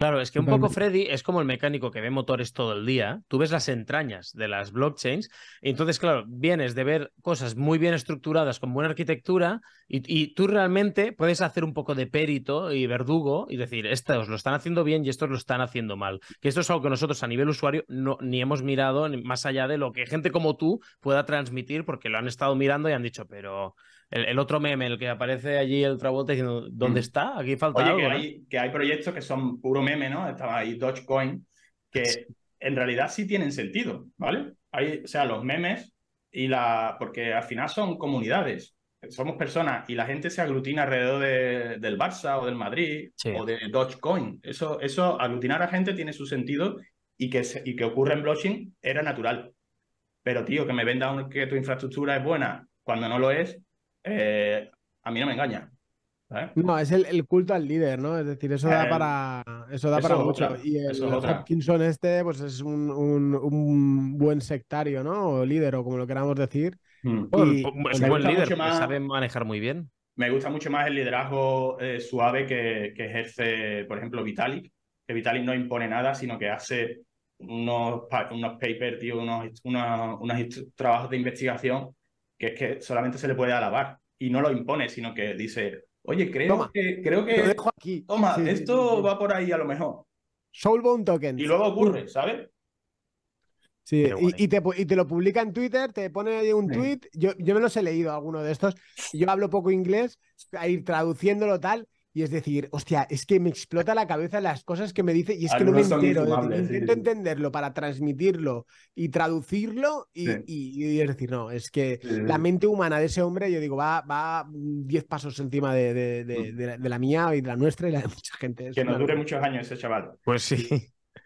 Claro, es que un poco Freddy es como el mecánico que ve motores todo el día. Tú ves las entrañas de las blockchains. Y entonces, claro, vienes de ver cosas muy bien estructuradas con buena arquitectura y, tú realmente puedes hacer un poco de perito y verdugo y decir, estos lo están haciendo bien y estos lo están haciendo mal. Que esto es algo que nosotros a nivel usuario no, ni hemos mirado más allá de lo que gente como tú pueda transmitir porque lo han estado mirando y han dicho, pero el, otro meme, el que aparece allí el Travolta diciendo, ¿dónde mm. está? Aquí falta algo. Que, hay, que hay proyectos que son puro meme, ¿no? Estaba ahí Dogecoin, que en realidad sí tienen sentido, ¿vale? Hay, o sea, los memes y la. Porque al final son comunidades. Somos personas y la gente se aglutina alrededor de, del Barça o del Madrid o de Dogecoin. Eso, eso, aglutinar a gente tiene su sentido y que, y que ocurre en blockchain era natural. Pero, tío, que me venda que tu infraestructura es buena cuando no lo es, eh, a mí no me engaña. No, es el, culto al líder, ¿no? Es decir, eso da para, eso da para mucho. y el Hopkinson este, pues es un, buen sectario, ¿no? O líder, o como lo queramos decir. Hmm. es un buen líder, sabe manejar muy bien. Me gusta mucho más el liderazgo eh, suave que, ejerce, por ejemplo, Vitalik. Que Vitalik no impone nada, sino que hace unos, unos papers, tío, unos, unos, unos trabajos de investigación que es que solamente se le puede alabar y no lo impone, sino que dice, oye, creo que, creo que, dejo aquí. toma, esto va por ahí a lo mejor. Soulbone Token. Y luego ocurre, ¿sabes? Sí, y, te, y, te, lo publica en Twitter, te pone ahí un tweet. Yo, yo me los he leído, alguno de estos. Yo hablo poco inglés, a ir traduciéndolo tal. Y es decir, hostia, es que me explota la cabeza las cosas que me dice y es que no me entero. intento entenderlo para transmitirlo y traducirlo y, es decir, no, es que la mente humana de ese hombre, yo digo, va, va 10 pasos encima de, mm. de, la mía y de la nuestra y la de mucha gente. que nos dure muchos años ese chaval. Pues sí.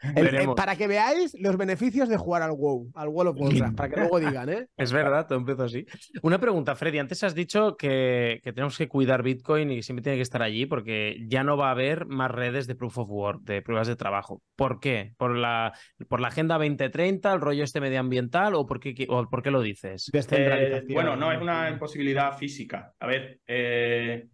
para que veáis los beneficios de jugar al WoW, al World of Warcraft, para que luego digan, ¿eh? Es verdad, todo empezó así. Una pregunta, Freddy. Antes has dicho que, tenemos que cuidar Bitcoin y siempre tiene que estar allí porque ya no va a haber más redes de Proof of Work, de pruebas de trabajo. ¿Por qué? ¿Por la, por la Agenda 2030, el rollo este medioambiental o por qué, o por qué lo dices? Eh, bueno, no es una imposibilidad física. A ver, eh,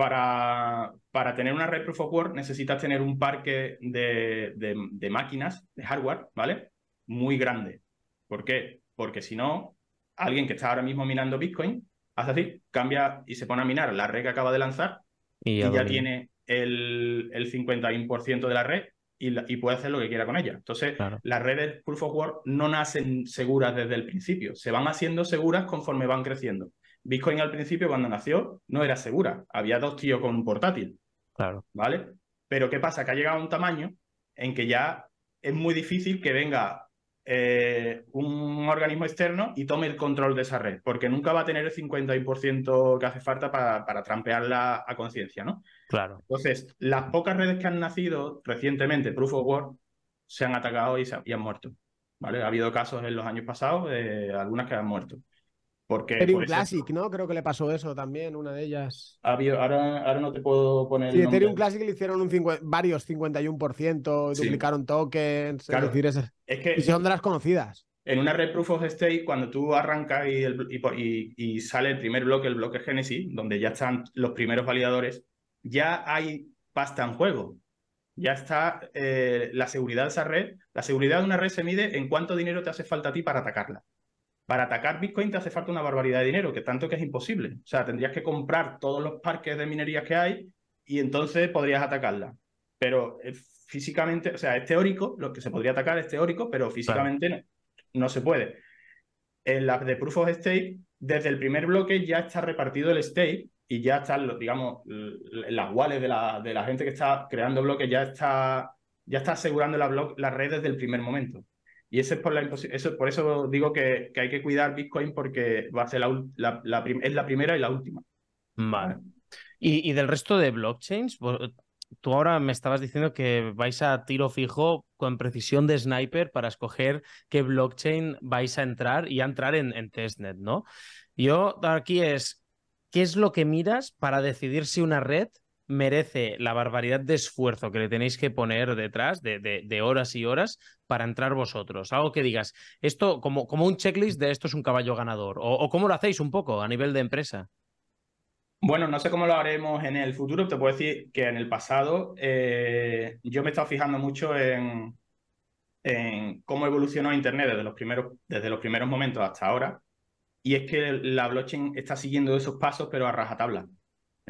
para, para tener una red Proof of Work necesitas tener un parque de, máquinas, de hardware, ¿vale? Muy grande. ¿Por qué? Porque si no, alguien que está ahora mismo minando Bitcoin hace así, cambia y se pone a minar la red que acaba de lanzar y ya, tiene el, el 51% de la red y, puede hacer lo que quiera con ella. Entonces, las redes Proof of Work no nacen seguras desde el principio, se van haciendo seguras conforme van creciendo. Bitcoin al principio, cuando nació, no era segura. Había dos tíos con un portátil. Claro. ¿Vale? Pero ¿qué pasa? Que ha llegado a un tamaño en que ya es muy difícil que venga eh, un organismo externo y tome el control de esa red, porque nunca va a tener el 50% que hace falta para, para trampearla a conciencia, ¿no? Claro. Entonces, las pocas redes que han nacido recientemente, Proof of Work, se han atacado y, se, y han muerto. ¿Vale? Ha habido casos en los años pasados de algunas que han muerto. Porque, Ethereum Classic, ¿no? Creo que le pasó eso también, una de ellas. ahora, ahora no te puedo poner. Sí, Ethereum Classic le hicieron un varios 51%, duplicaron tokens. es decir, es, que. Y son de las conocidas. En una red Proof of Stake, cuando tú arrancas y, y, sale el primer bloque, el bloque Genesis, donde ya están los primeros validadores, ya hay pasta en juego. Ya está eh, la seguridad de esa red. La seguridad de una red se mide en cuánto dinero te hace falta a ti para atacarla. Para atacar Bitcoin te hace falta una barbaridad de dinero, que tanto que es imposible. O sea, tendrías que comprar todos los parques de minería que hay y entonces podrías atacarla. Pero eh, físicamente, o sea, es teórico, lo que se podría atacar es teórico, pero físicamente no, se puede. En la de Proof of Stake, desde el primer bloque ya está repartido el stake y ya están, digamos, las wallets de la, de la gente que está creando bloques, ya está, ya está asegurando la, la red desde el primer momento. Y ese es por, la eso, por eso digo que, hay que cuidar Bitcoin porque va a ser la, es la primera y la última. Vale. ¿Y, ¿Y, del resto de blockchains? Tú ahora me estabas diciendo que vais a tiro fijo con precisión de sniper para escoger qué blockchain vais a entrar y a entrar en, en testnet, ¿no? Yo aquí es, ¿qué es lo que miras para decidir si una red merece la barbaridad de esfuerzo que le tenéis que poner detrás, de, horas y horas, para entrar vosotros? Algo que digas, esto como, un checklist de esto es un caballo ganador, o, cómo lo hacéis un poco a nivel de empresa. Bueno, no sé cómo lo haremos en el futuro. Te puedo decir que en el pasado eh, yo me he estado fijando mucho en, en cómo evolucionó Internet desde los, primeros, desde los primeros momentos hasta ahora. Y es que la blockchain está siguiendo esos pasos, pero a rajatabla.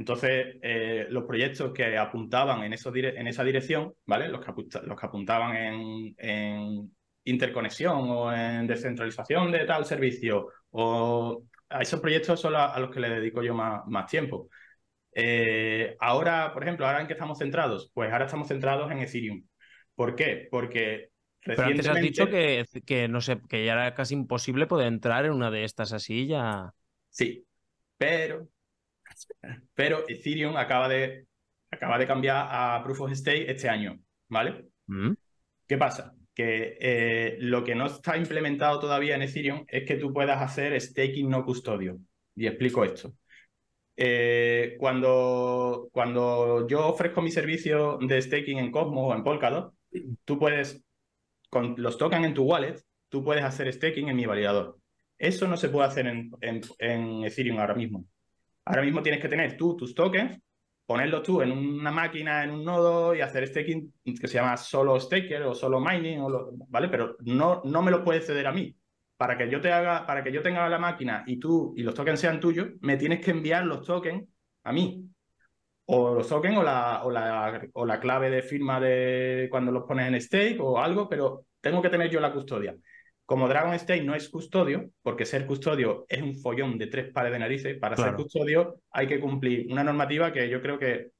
Entonces, eh, los proyectos que apuntaban en, en esa dirección, ¿vale? Los que, los que apuntaban en, interconexión o en descentralización de tal servicio, o a esos proyectos son a, los que le dedico yo más, más tiempo. Eh, ahora, por ejemplo, ahora en qué estamos centrados? Pues ahora estamos centrados en Ethereum. ¿Por qué? Porque Pero antes has dicho que, que, no sé, que ya era casi imposible poder entrar en una de estas así ya. Sí, pero pero Ethereum acaba de, acaba de cambiar a Proof of Stake este año, ¿vale? Mm. ¿Qué pasa? Que eh, lo que no está implementado todavía en Ethereum es que tú puedas hacer staking no custodio. Y explico esto. Eh, cuando, cuando yo ofrezco mi servicio de staking en Cosmos o en Polkadot, tú puedes, con los tokens en tu wallet, tú puedes hacer staking en mi validador. Eso no se puede hacer en, en Ethereum ahora mismo. Ahora mismo tienes que tener tú tus tokens, ponerlos tú en una máquina, en un nodo y hacer staking que se llama solo staker o solo mining, ¿vale? Pero no, no me lo puedes ceder a mí. Para que yo te haga, para que yo tenga la máquina y tú y los tokens sean tuyos, me tienes que enviar los tokens a mí. O los tokens o la, o la, o la clave de firma de cuando los pones en stake o algo, pero tengo que tener yo la custodia. Como Dragon State no es custodio, porque ser custodio es un follón de tres pares de narices, para ser custodio hay que cumplir una normativa que yo creo que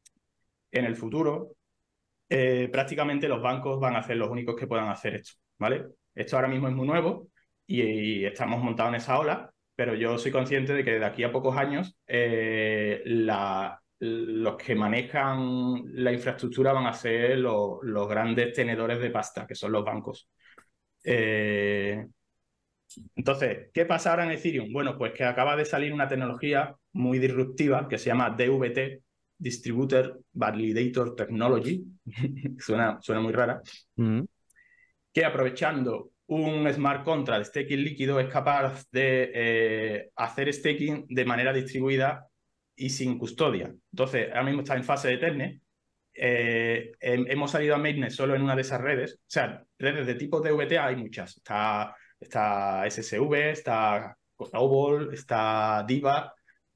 en el futuro eh, prácticamente los bancos van a ser los únicos que puedan hacer esto, ¿vale? Esto ahora mismo es muy nuevo y, estamos montados en esa ola, pero yo soy consciente de que de aquí a pocos años eh, los que manejan la infraestructura van a ser los grandes tenedores de pasta, que son los bancos. Eh, entonces, ¿qué pasa ahora en Ethereum? Bueno, pues que acaba de salir una tecnología muy disruptiva que se llama DVT, Distributed Validator Technology, suena, suena muy rara, mm. que aprovechando un smart contract de staking líquido es capaz de eh, hacer staking de manera distribuida y sin custodia. Entonces, ahora mismo está en fase de testnet eh, hemos salido a mainnet solo en una de esas redes. O sea, redes de tipo DVT hay muchas. Está, está SSV, está Snowball, está Diva.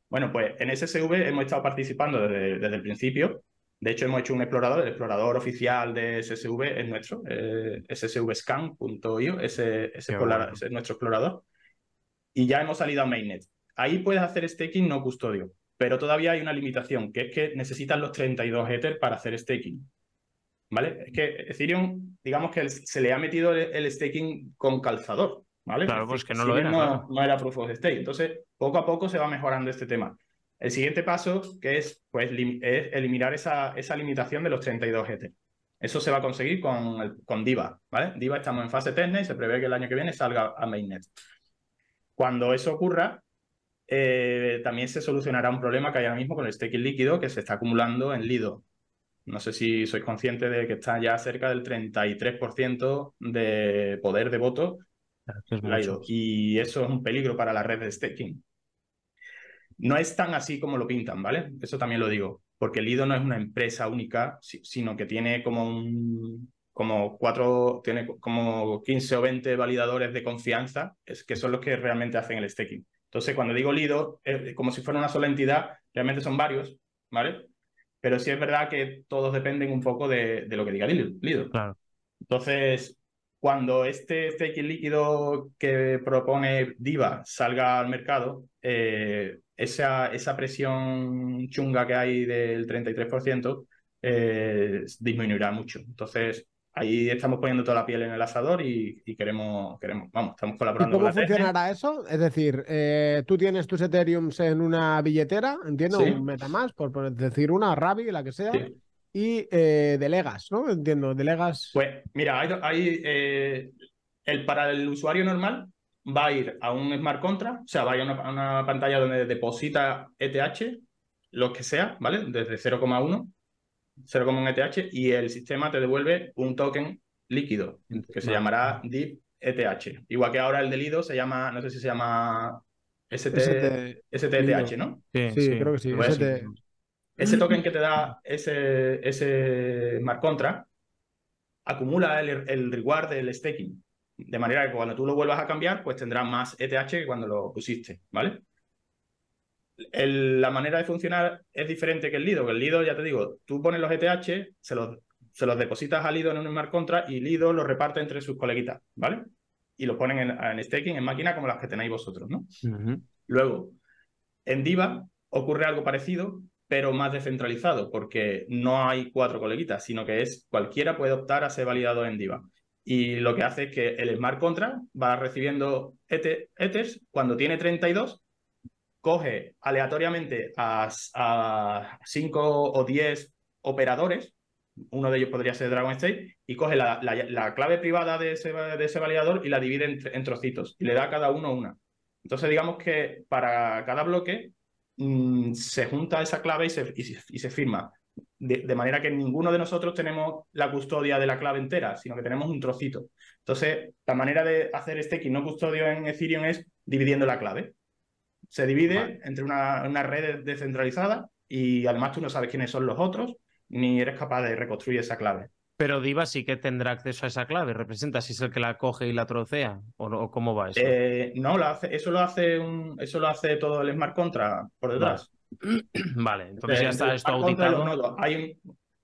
Bueno, pues en SSV hemos estado participando desde, el principio. De hecho, hemos hecho un explorador. El explorador oficial de SSV es nuestro, eh, ssvscan.io. Ese, ese, ese es nuestro explorador. Y ya hemos salido a mainnet. Ahí puedes hacer staking no custodio pero todavía hay una limitación, que es que necesitan los 32 Ether para hacer staking. ¿Vale? Es que Ethereum, digamos que se le ha metido el, staking con calzador, ¿vale? Claro, pues que no lo era. No, era proof of stake. Entonces, poco a poco se va mejorando este tema. El siguiente paso, que es, pues, es eliminar esa, esa limitación de los 32 Ether. Eso se va a conseguir con, con Diva, ¿vale? Diva estamos en fase testnet y se prevé que el año que viene salga a mainnet. Cuando eso ocurra, eh, también se solucionará un problema que hay ahora mismo con el staking líquido que se está acumulando en Lido. No sé si sois conscientes de que está ya cerca del 33% de poder de voto. y eso es un peligro para la red de staking. No es tan así como lo pintan, ¿vale? Eso también lo digo, porque Lido no es una empresa única, sino que tiene como un, como cuatro, tiene como 15 o 20 validadores de confianza, es que son los que realmente hacen el staking. Entonces, cuando digo Lido, como si fuera una sola entidad, realmente son varios, ¿vale? Pero sí es verdad que todos dependen un poco de, lo que diga Lido. Claro. Entonces, cuando este staking líquido que propone Diva salga al mercado, eh, esa, esa presión chunga que hay del 33% eh, disminuirá mucho. Entonces, ahí estamos poniendo toda la piel en el asador y, queremos, queremos, vamos, estamos colaborando. ¿Y cómo funcionará eso? Es decir, eh, tú tienes tus Ethereum en una billetera, entiendo, un Metamask, por, decir una, Rabi, la que sea. Y eh, delegas, ¿no? Entiendo, delegas. Pues mira, hay, eh, el, para el usuario normal va a ir a un smart contract, o sea, va a ir a una, pantalla donde deposita ETH, lo que sea, ¿vale? Desde 0,1, 0,1 ETH, y el sistema te devuelve un token líquido, que se llamará DIP ETH. Igual que ahora el del IDO se llama, no sé si se llama ST, STETH, ¿no? Sí, sí, creo que sí. Pues ese token que te da ese, ese smart contract acumula el, el reward del staking. De manera que cuando tú lo vuelvas a cambiar, pues tendrás más ETH que cuando lo pusiste, ¿vale? La manera de funcionar es diferente que el Lido, que el Lido, ya te digo, tú pones los ETH, se los, se los depositas al Lido en un smart contract y Lido los reparte entre sus coleguitas, ¿vale? Y los ponen en, staking, en máquina como las que tenéis vosotros, ¿no? Luego, en Diva ocurre algo parecido, pero más descentralizado, porque no hay cuatro coleguitas, sino que es cualquiera puede optar a ser validado en Diva. Y lo que hace es que el smart contract va recibiendo ethers, cuando tiene 32, coge aleatoriamente a, 5 o 10 operadores, uno de ellos podría ser Dragon State, y coge la, la, clave privada de ese, de validador y la divide en, trocitos, y le da a cada uno una. Entonces digamos que para cada bloque mm, se junta esa clave y se, y se firma de, manera que ninguno de nosotros tenemos la custodia de la clave entera, sino que tenemos un trocito. Entonces, la manera de hacer staking no custodio en Ethereum es dividiendo la clave. Se divide entre una, una, red descentralizada y además tú no sabes quiénes son los otros, ni eres capaz de reconstruir esa clave. Pero Diva sí que tendrá acceso a esa clave. ¿Representa si es el que la coge y la trocea? ¿O, cómo va eso? Eh, no, lo hace, eso, lo hace un, eso lo hace todo el smart contract por detrás. Vale, entonces ya está esto auditado. Hay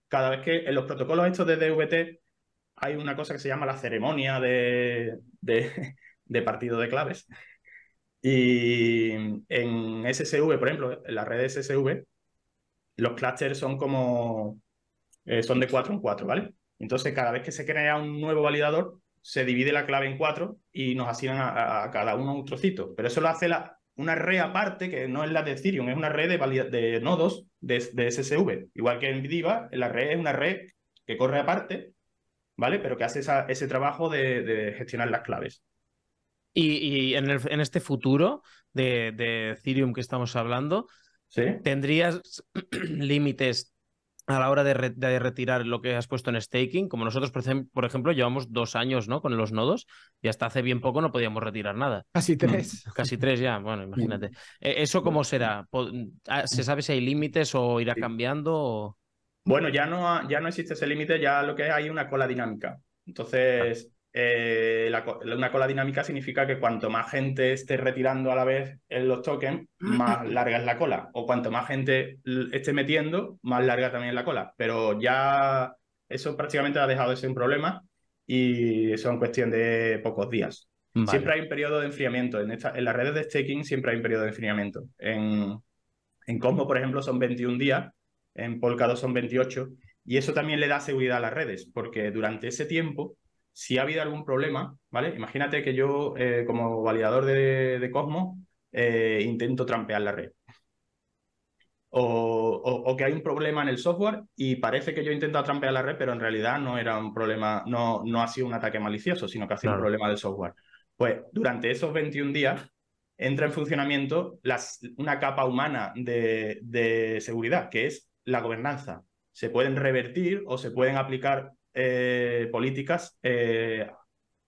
cada vez que en los protocolos estos de DVT hay una cosa que se llama la ceremonia de, de, partido de claves. Y en SSV, por ejemplo, en la red SSV, los clusters son como. Eh, son de 4 en 4, ¿vale? Entonces, cada vez que se crea un nuevo validador, se divide la clave en 4 y nos asignan a, cada uno un trocito. Pero eso lo hace la, una red aparte, que no es la de Ethereum, es una red de, de nodos de, de, SSV. Igual que en Diva, la red es una red que corre aparte, ¿vale? Pero que hace ese trabajo de, gestionar las claves. Y, en, en, este futuro de, de, Ethereum que estamos hablando, ¿tendrías límites a la hora de, retirar lo que has puesto en staking, como nosotros, por, ejemplo, llevamos dos años ¿no? con los nodos y hasta hace bien poco no podíamos retirar nada. Casi tres. Casi tres ya, bueno, imagínate. E, ¿Eso cómo será? Ah, ¿Se sabe si hay límites o irá cambiando? Bueno, ya no, ya no existe ese límite, ya lo que hay una cola dinámica. Entonces, eh, una cola dinámica significa que cuanto más gente esté retirando a la vez en los tokens, más larga es la cola. O cuanto más gente esté metiendo, más larga también es la cola. Pero ya eso prácticamente ha dejado de ser un problema y eso en cuestión de pocos días. Siempre hay un periodo de enfriamiento. En, esta, en las redes de staking siempre hay un periodo de enfriamiento. En, en Cosmo, por ejemplo, son 21 días. En Polkadot son 28. Y eso también le da seguridad a las redes, porque durante ese tiempo si ha habido algún problema, ¿vale? Imagínate que yo, eh, como validador de, Cosmos, eh, intento trampear la red. O, que hay un problema en el software y parece que yo intento trampear la red, pero en realidad no era un problema, no, no ha sido un ataque malicioso, sino que ha sido un problema del software. Pues durante esos 21 días entra en funcionamiento una capa humana de, de seguridad, que es la gobernanza. Se pueden revertir o se pueden aplicar eh, políticas eh,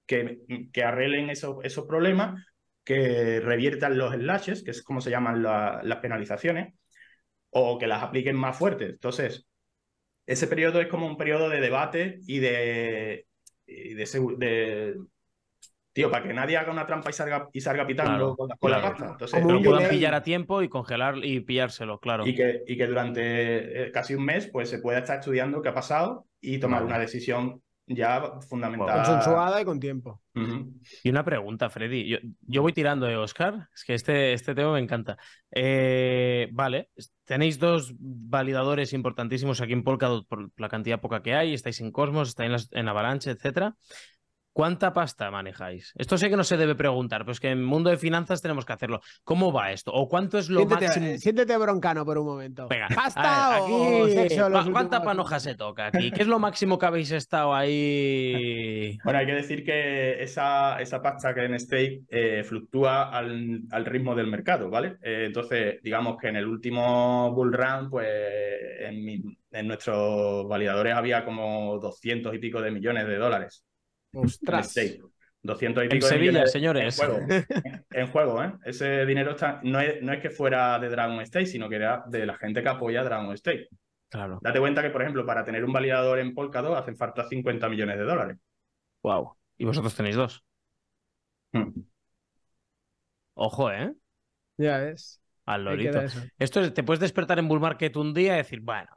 que, que, arreglen esos problemas, que reviertan los slashes, que es como se llaman las penalizaciones, o que las apliquen más fuertes. Entonces, ese periodo es como un periodo de debate y de, de, tío, para que nadie haga una trampa y salga, y salga pitando con, la pasta. Entonces, lo puedan pillar a tiempo y congelar y pillárselo, claro. Y que, y que durante eh, casi un mes pues se pueda estar estudiando qué ha pasado y tomar una decisión ya fundamental. Consensuada y con tiempo. Y una pregunta, Freddy. Yo, voy tirando, de Oscar? Es que este, este tema me encanta. Eh, vale, tenéis dos validadores importantísimos aquí en Polkadot por la cantidad poca que hay. Estáis en Cosmos, estáis en, en Avalanche, etcétera. ¿Cuánta pasta manejáis? Esto sé que no se debe preguntar, pero es que en el mundo de finanzas tenemos que hacerlo. ¿Cómo va esto? ¿O cuánto es lo máximo? Siéntete broncano por un momento. Venga, ¿Pasta aquí, ¿Cuánta panoja se toca aquí? ¿Qué es lo máximo que habéis estado ahí? Bueno, hay que decir que esa, esa pasta que en Stake eh, fluctúa al, ritmo del mercado, ¿vale? Eh, entonces, digamos que en el último bull run, pues en, en nuestros validadores había como 200 y pico de millones de dólares. Ostras. 200 y pico en Sevilla, señores. En juego, en juego, ¿eh? Ese dinero está, no, es, no es que fuera de Dragon State, sino que era de la gente que apoya Dragon State. Claro. Date cuenta que, por ejemplo, para tener un validador en Polkadot hacen falta 50 millones de dólares. Wow. Y vosotros tenéis dos. Hmm. Ojo, ¿eh? Ya ves. Al lorito. Esto es, te puedes despertar en bull market un día y decir, bueno,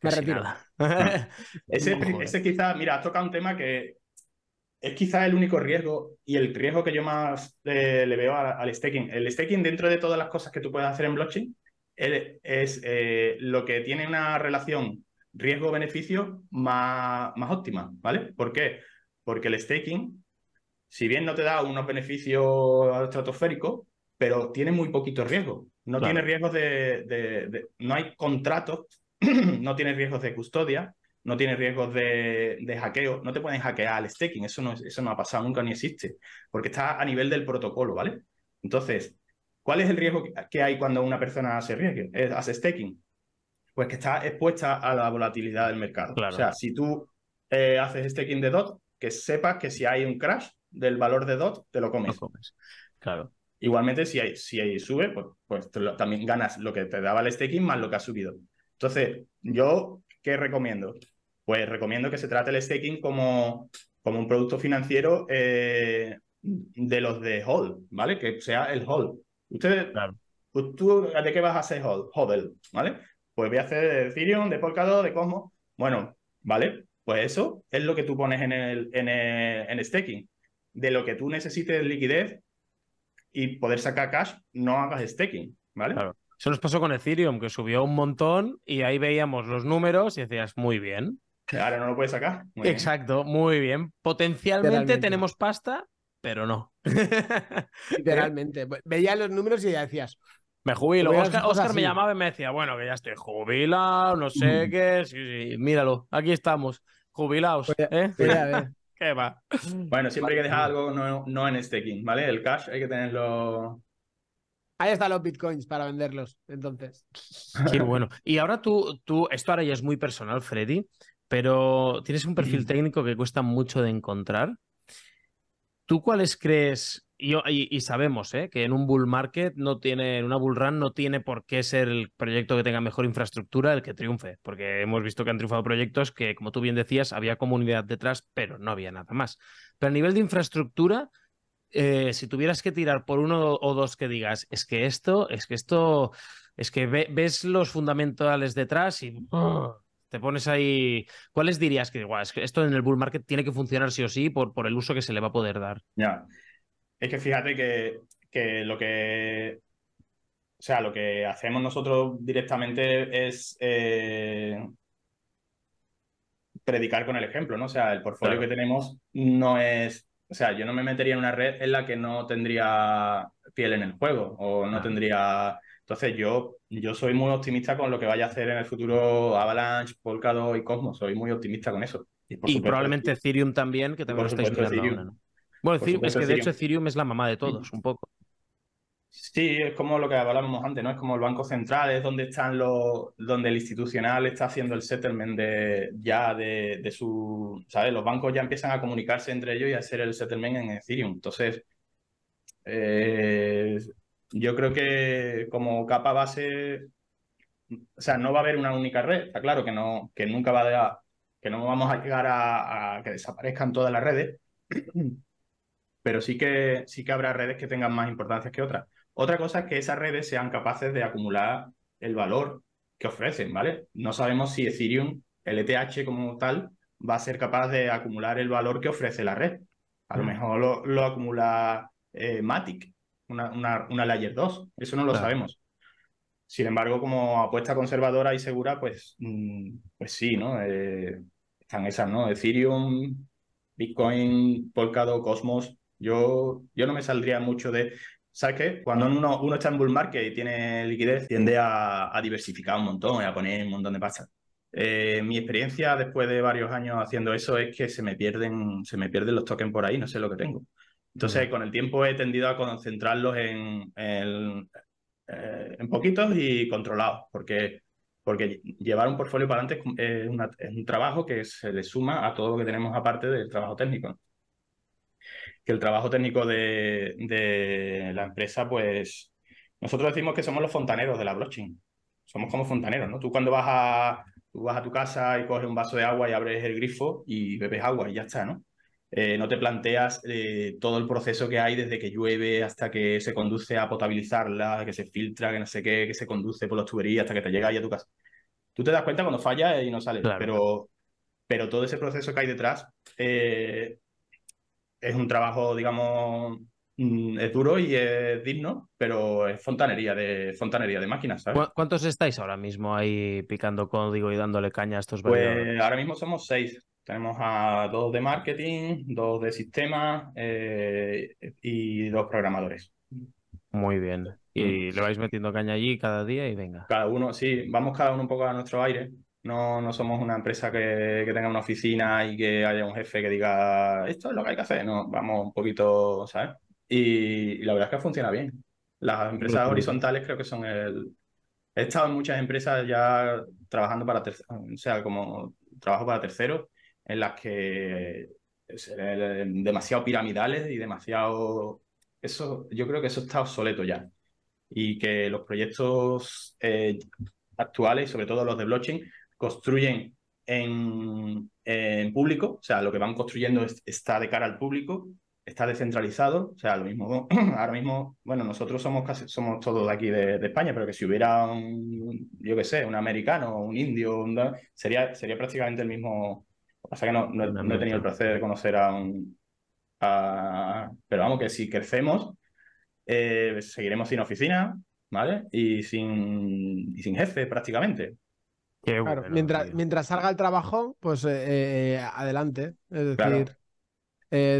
me retiro. ese, ese quizá, mira, has tocado un tema que es quizá el único riesgo y el riesgo que yo más le veo al, staking. El staking, dentro de todas las cosas que tú puedes hacer en blockchain, es eh, lo que tiene una relación riesgo-beneficio más, más óptima, ¿vale? ¿Por qué? Porque el staking, si bien no te da unos beneficios estratosféricos, pero tiene muy poquito riesgo. No tiene riesgos de, No hay contratos no tienes riesgos de custodia, no tienes riesgos de, hackeo, no te pueden hackear al staking, eso no, eso no ha pasado nunca ni existe, porque está a nivel del protocolo, ¿vale? Entonces, ¿cuál es el riesgo que hay cuando una persona hace, riesgo, hace staking? Pues que está expuesta a la volatilidad del mercado. O sea, si tú eh, haces staking de DOT, que sepas que si hay un crash del valor de DOT, te lo comes. Claro. Igualmente, si, hay, si sube, pues, pues también ganas lo que te daba el staking más lo que ha subido. Entonces, yo, ¿qué recomiendo? Pues recomiendo que se trate el staking como, como un producto financiero eh, de los de hold, ¿vale? Que sea el hold. Ustedes, pues ¿tú de qué vas a hacer hold? Hodl, ¿vale? Pues voy a hacer de Ethereum, de Polkadot, de Cosmos. Bueno, ¿vale? Pues eso es lo que tú pones en el, en el, en staking. De lo que tú necesites liquidez y poder sacar cash, no hagas staking, ¿vale? Claro. Eso nos pasó con Ethereum, que subió un montón y ahí veíamos los números y decías, muy bien. Ahora no lo puedes sacar. Exacto, muy bien. Potencialmente tenemos pasta, pero no. Literalmente. Veía los números y ya decías. Me jubilo. Oscar, me llamaba y me decía, bueno, que ya estoy jubilado, no sé qué. Sí, sí, míralo, aquí estamos, jubilados. ¿eh? ¿Qué va? Bueno, siempre hay que dejar algo no, no en staking, ¿vale? El cash hay que tenerlo Ahí están los bitcoins para venderlos, entonces. Qué bueno. Y ahora tú, tú, esto ahora ya es muy personal, Freddy, pero tienes un perfil técnico que cuesta mucho de encontrar. ¿Tú cuáles crees? Y, y, sabemos ¿eh? que en un bull market no tiene, en una bull run no tiene por qué ser el proyecto que tenga mejor infraestructura el que triunfe, porque hemos visto que han triunfado proyectos que, como tú bien decías, había comunidad detrás, pero no había nada más. Pero a nivel de infraestructura, eh, si tuvieras que tirar por uno o dos que digas, es que esto, es que esto, es que ves los fundamentales detrás y ¡ah! te pones ahí. ¿Cuáles dirías que, es que esto en el bull market tiene que funcionar sí o sí por, por el uso que se le va a poder dar? Ya. Es que fíjate que, que lo que. O sea, lo que hacemos nosotros directamente es eh, predicar con el ejemplo, ¿no? O sea, el portfolio que tenemos no es o sea, yo no me metería en una red en la que no tendría piel en el juego o no tendría... Entonces yo, yo soy muy optimista con lo que vaya a hacer en el futuro Avalanche, Polkadot y Cosmos. Soy muy optimista con eso. Y, probablemente Ethereum también, que también lo estáis mirando Bueno, es que de hecho Ethereum es la mamá de todos, un poco. Sí, es como lo que hablábamos antes, ¿no? Es como el Banco Central, es donde están los, donde el institucional está haciendo el settlement de ya de, de, su, ¿sabes? Los bancos ya empiezan a comunicarse entre ellos y a hacer el settlement en Ethereum. Entonces, eh, yo creo que como capa base, o sea, no va a haber una única red. Está claro que no, que nunca va a, que no vamos a llegar a, a que desaparezcan todas las redes, pero sí que sí que habrá redes que tengan más importancia que otras. Otra cosa es que esas redes sean capaces de acumular el valor que ofrecen, ¿vale? No sabemos si Ethereum, el ETH como tal, va a ser capaz de acumular el valor que ofrece la red. A lo mejor lo, acumula eh, Matic, una, una, una, Layer 2, eso no lo sabemos. Sin embargo, como apuesta conservadora y segura, pues, mm, pues sí, ¿no? Eh, están esas, ¿no? Ethereum, Bitcoin, Polkadot, Cosmos. Yo, yo no me saldría mucho de... ¿Sabes qué? Cuando uno, uno está en bull market y tiene liquidez, tiende a, a diversificar un montón y a poner un montón de pasta. Eh, mi experiencia después de varios años haciendo eso es que se me pierden, se me pierden los tokens por ahí, no sé lo que tengo. Entonces, con el tiempo he tendido a concentrarlos en, en, eh, en poquitos y controlados, porque, porque llevar un portfolio para adelante es, un trabajo que se le suma a todo lo que tenemos aparte del trabajo técnico. Que el trabajo técnico de, de la empresa, pues nosotros decimos que somos los fontaneros de la blockchain. Somos como fontaneros, ¿no? Tú cuando vas a, tú vas a tu casa y coges un vaso de agua y abres el grifo y bebes agua y ya está, ¿no? Eh, no te planteas eh, todo el proceso que hay desde que llueve hasta que se conduce a potabilizarla, que se filtra, que no sé qué, que se conduce por las tuberías hasta que te llega ahí a tu casa. Tú te das cuenta cuando falla y no sale, pero, pero todo ese proceso que hay detrás eh, es un trabajo, digamos, mm, es duro y es digno, pero es fontanería de fontanería de máquinas, ¿sabes? ¿Cuántos estáis ahora mismo ahí picando código y dándole caña a estos Pues ahora mismo somos seis. Tenemos a dos de marketing, dos de sistemas eh, y dos programadores. Muy bien. Y mm. le vais metiendo caña allí cada día y venga. Cada uno, sí, vamos cada uno un poco a nuestro aire. No, no somos una empresa que, tenga una oficina y que haya un jefe que diga esto es lo que hay que hacer. No, vamos un poquito, ¿sabes? Y, la verdad es que funciona bien. Las empresas horizontales creo que son el. He estado en muchas empresas ya trabajando para terceros, o sea, como trabajo para terceros en las que demasiado piramidales y demasiado... Eso, yo creo que eso está obsoleto ya. Y que los proyectos eh, actuales, sobre todo los de blockchain, construyen en, en, público, o sea, lo que van construyendo está de cara al público, está descentralizado, o sea, lo mismo, ahora mismo, bueno, nosotros somos casi, somos todos de aquí de, España, pero que si hubiera un, yo qué sé, un americano, un indio, sería, sería prácticamente el mismo, o sea que no, no, he tenido el placer de conocer a un... pero vamos, que si crecemos, eh, seguiremos sin oficina, ¿vale? Y sin, sin jefe prácticamente. Claro, mientras, mientras salga el trabajo, pues eh, eh, adelante. Es decir,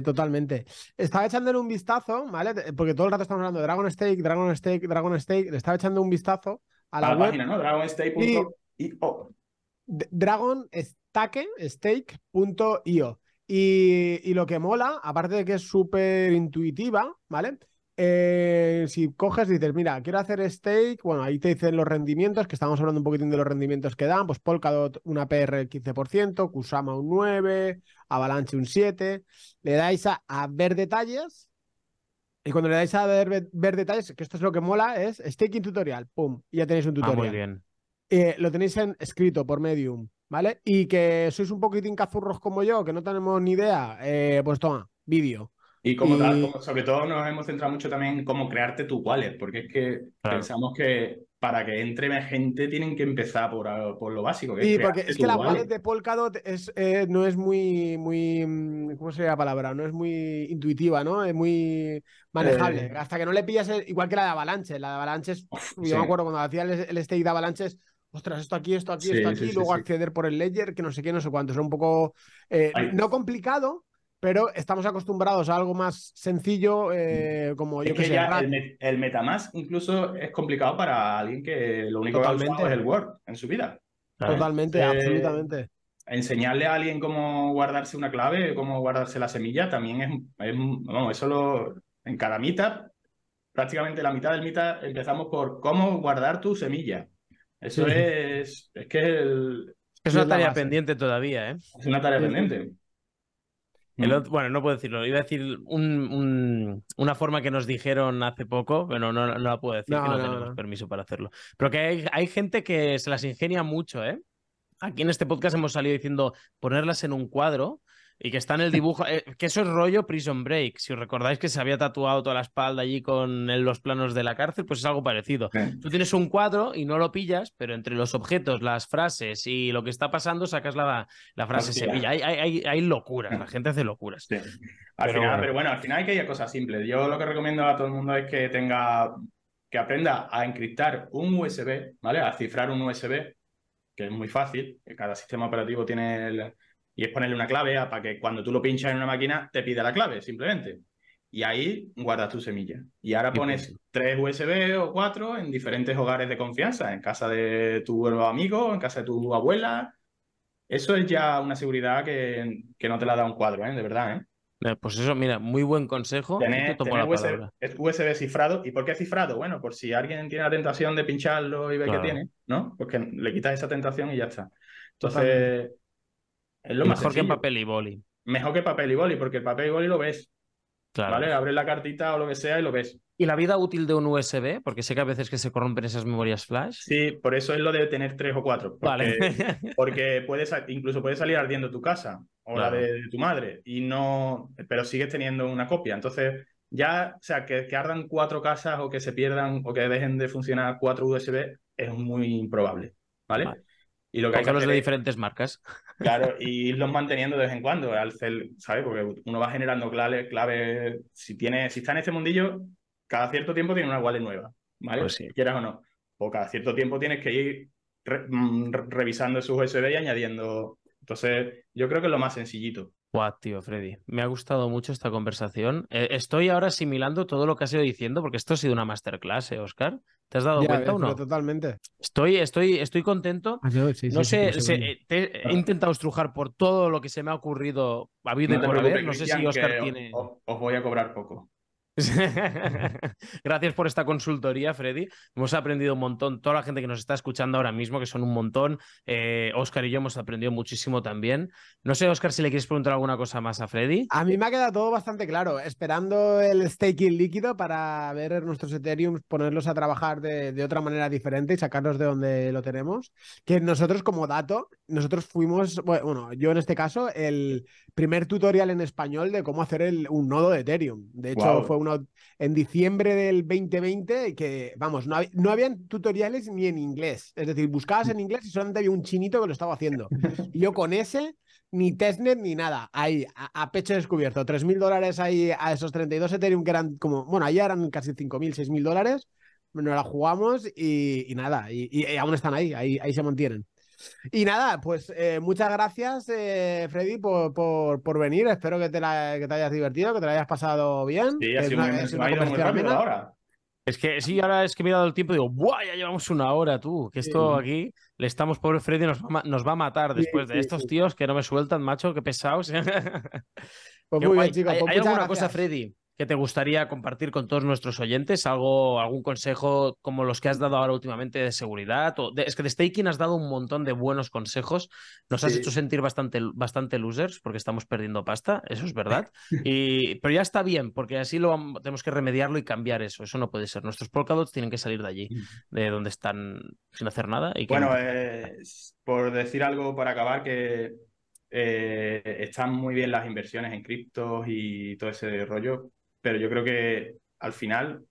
totalmente. Estaba echándole un vistazo, ¿vale? Porque todo el rato estamos hablando de Dragon Stake, Dragon Stake, Dragon Stake. Le estaba echando un vistazo a la, página, ¿no? DragonStake.io. Dragon stake.io. Y, y, lo que mola, aparte de que es súper intuitiva, ¿vale? Eh, si coges y dices, mira, quiero hacer stake, bueno, ahí te dicen los rendimientos, que estamos hablando un poquitín de los rendimientos que dan, pues Polkadot una PR 15%, Kusama un 9%, Avalanche un 7%, le dais a, ver detalles, y cuando le dais a ver, ver, detalles, que esto es lo que mola, es staking tutorial, pum, y ya tenéis un tutorial. Ah, muy bien. Eh, lo tenéis en, escrito por Medium. ¿vale? Y que sois un poquitín cazurros como yo, que no tenemos ni idea, eh, pues toma, vídeo. Y como tal, sobre todo nos hemos centrado mucho también en cómo crearte tu wallet, porque es que pensamos que para que entre gente tienen que empezar por, por lo básico. Que sí, porque es que la wallet, de Polkadot es, eh, no es muy, muy, mm, ¿cómo sería la palabra? No es muy intuitiva, ¿no? Es muy manejable. Eh. Hasta que no le pillas, igual que la de Avalanche. La de Avalanche es, yo me acuerdo cuando hacía el, el stake de Avalanche ostras, esto aquí, esto aquí, esto aquí, luego acceder por el ledger, que no sé qué, no sé cuánto. Es un poco, eh, no complicado, pero estamos acostumbrados a algo más sencillo, eh, como yo que, sé. el, Metamask incluso es complicado para alguien que lo único que ha usado es el Word en su vida. Totalmente, eh, absolutamente. Enseñarle a alguien cómo guardarse una clave, cómo guardarse la semilla, también es, vamos, eso lo, en cada mitad, prácticamente la mitad del mitad empezamos por cómo guardar tu semilla. Eso es. Es que. es una tarea pendiente todavía, ¿eh? Es una tarea pendiente. Bueno, no puedo decirlo. Iba a decir una forma que nos dijeron hace poco, pero no, la puedo decir, que no, tenemos permiso para hacerlo. Pero que hay, hay, gente que se las ingenia mucho, ¿eh? Aquí en este podcast hemos salido diciendo ponerlas en un cuadro, y que está en el dibujo, eh, que eso es rollo Prison Break. Si os recordáis que se había tatuado toda la espalda allí con los planos de la cárcel, pues es algo parecido. Tú tienes un cuadro y no lo pillas, pero entre los objetos, las frases y lo que está pasando, sacas la, la frase semilla. Hay, hay, hay, locuras, la gente hace locuras. Al final, pero bueno, al final hay que ir a cosas simples. Yo lo que recomiendo a todo el mundo es que tenga, que aprenda a encriptar un USB, ¿vale? A cifrar un USB, que es muy fácil, que cada sistema operativo tiene el y es ponerle una clave para que cuando tú lo pinchas en una máquina te pida la clave, simplemente. Y ahí guardas tu semilla. Y ahora pones tres USB o cuatro en diferentes hogares de confianza, en casa de tu amigo, en casa de tu abuela. Eso es ya una seguridad que, que no te la da un cuadro, ¿eh? de verdad. ¿eh? eh pues eso, mira, muy buen consejo. Tener, USB, es USB cifrado. ¿Y por qué cifrado? Bueno, por si alguien tiene la tentación de pincharlo y ve que tiene, ¿no? Porque le quitas esa tentación y ya está. Entonces, Mejor que papel y boli. Mejor que papel y boli, porque el papel y boli lo ves. Claro. ¿Vale? Abres la cartita o lo que sea y lo ves. ¿Y la vida útil de un USB? Porque sé que a veces que se corrompen esas memorias flash. Sí, por eso es lo de tener tres o cuatro. Porque, vale. porque puedes, incluso puede salir ardiendo tu casa o la de, tu madre, y no, pero sigues teniendo una copia. Entonces, ya, o sea, que, que, ardan cuatro casas o que se pierdan o que dejen de funcionar cuatro USB es muy improbable. ¿Vale? vale. Y lo que hay que los de diferentes marcas. Claro, y irlos manteniendo de vez en cuando, al ¿sabes? Porque uno va generando claves, clave, si tiene, si está en este mundillo, cada cierto tiempo tiene una wallet nueva, ¿vale? Pues Quieras o no. O cada cierto tiempo tienes que ir mm, revisando esos USB y añadiendo. Entonces, yo creo que es lo más sencillito. Guau, tío, Freddy. Me ha gustado mucho esta conversación. Eh, estoy ahora asimilando todo lo que has ido diciendo, porque esto ha sido una masterclass, ¿eh, Oscar? ¿Te has dado cuenta o no? Totalmente. Estoy, estoy, estoy contento. Ah, no sé, eh, he intentado estrujar por todo lo que se me ha ocurrido, ha habido y por haber. No sé si Oscar tiene. os voy a cobrar poco. Gracias por esta consultoría, Freddy. Hemos aprendido un montón. Toda la gente que nos está escuchando ahora mismo, que son un montón. Oscar eh, y yo hemos aprendido muchísimo también. No sé, Oscar, si le quieres preguntar alguna cosa más a Freddy. A mí me ha quedado todo bastante claro. Esperando el staking líquido para ver nuestros Ethereum, ponerlos a trabajar de, otra manera diferente y sacarlos de donde lo tenemos. Que nosotros, como dato, nosotros fuimos, bueno, yo en este caso, el primer tutorial en español de cómo hacer un nodo de Ethereum. De hecho, fue en diciembre del 2020 que, vamos, no, no habían tutoriales ni en inglés. Es decir, buscabas en inglés y solamente había un chinito que lo estaba haciendo. Y yo con ese, ni testnet ni nada. Ahí, a, pecho descubierto. 3.000 dólares ahí a esos 32 Ethereum que eran como, bueno, allá eran casi 5.000, 6.000 dólares. Nos la jugamos y, nada, y, aún están ahí, ahí, ahí se mantienen. Y nada, pues eh, muchas gracias, eh, Freddy, por, por, venir. Espero que te, la, que te hayas divertido, que te la hayas pasado bien. Sí, ha sido, muy rápido ahora. Es que sí, ahora es que me he dado el tiempo y digo, ¡buah! Ya llevamos una hora, tú. Que esto aquí le estamos, pobre Freddy, nos va, nos va a matar después de estos tíos que no me sueltan, macho, qué pesados. pues muy bien, chicos. ¿Hay, pues alguna cosa, Freddy, que te gustaría compartir con todos nuestros oyentes? ¿Algo, algún consejo como los que has dado ahora últimamente de seguridad? O es que de staking has dado un montón de buenos consejos. Nos has hecho sentir bastante, bastante losers porque estamos perdiendo pasta, eso es verdad. Y, pero ya está bien, porque así lo tenemos que remediarlo y cambiar eso. Eso no puede ser. Nuestros polkadots tienen que salir de allí, de donde están sin hacer nada. Y bueno, eh, por decir algo para acabar, que eh, están muy bien las inversiones en criptos y todo ese rollo, pero yo creo que al final,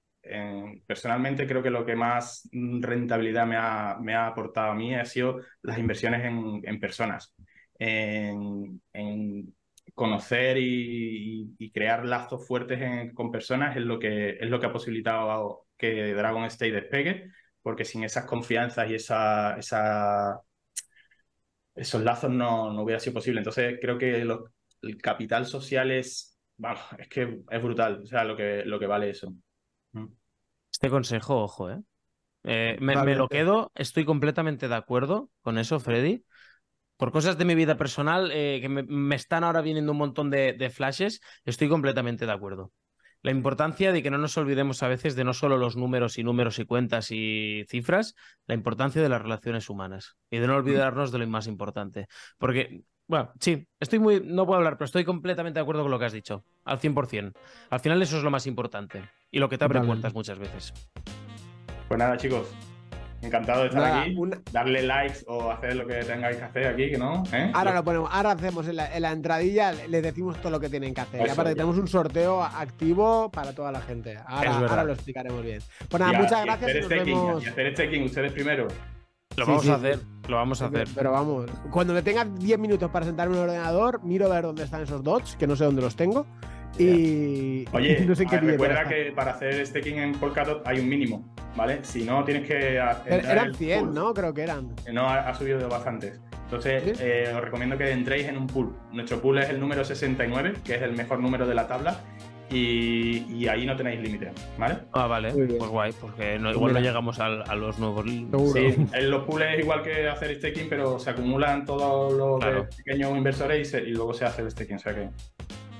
personalmente creo que lo que más rentabilidad me ha, me ha aportado a mí ha sido las inversiones en, personas, en, conocer y, crear lazos fuertes con personas es lo, que, es lo que ha posibilitado que Dragon State despegue, porque sin esas confianzas y esa, esa esos lazos no, no, hubiera sido posible. Entonces creo que el capital social es Vamos, es que es brutal, o sea, lo que, lo que vale eso. Mm. Este consejo, ojo, ¿eh? eh me, lo quedo, estoy completamente de acuerdo con eso, Freddy. Por cosas de mi vida personal eh, que me, están ahora viniendo un montón de, de, flashes, estoy completamente de acuerdo. La importancia de que no nos olvidemos a veces de no solo los números y números y cuentas y cifras, la importancia de las relaciones humanas y de no olvidarnos de lo más importante. Porque bueno, sí, estoy muy. No puedo hablar, pero estoy completamente de acuerdo con lo que has dicho. Al 100%. Al final, eso es lo más importante. Y lo que te abre puertas muchas veces. Pues nada, chicos. Encantado de estar Nada, aquí. una- Darle likes o hacer lo que tengáis que hacer aquí, que no. ¿Eh? Ahora lo ponemos, ahora hacemos en la, en la entradilla, les decimos todo lo que tienen que hacer. Y aparte ya. tenemos un sorteo activo para toda la gente. Ahora, ahora lo explicaremos bien. Pues nada, Y muchas y gracias y hacer nos staking, vemos. y hacer staking ustedes primero. Lo vamos sí, a sí. hacer, lo vamos a hacer. Pero vamos, cuando me tenga 10 minutos para sentarme en el ordenador, miro a ver dónde están esos dots, que no sé dónde los tengo. Y Oye, no sé qué ver, recuerda que para hacer staking en Polkadot hay un mínimo, ¿vale? Si no, tienes que. Er- Eran en 100, pool. ¿no? Creo que eran. No, ha, ha subido bastantes. Entonces, ¿Sí? eh, os recomiendo que entréis en un pool. Nuestro pool es el número 69, que es el mejor número de la tabla, y, y ahí no tenéis límite, ¿vale? Ah, vale, pues guay, porque no- igual no llegamos al- a los nuevos. Seguro. Sí, en los pools es igual que hacer staking, pero se acumulan todos los Claro. pequeños inversores y, se- y luego se hace el staking, o sea que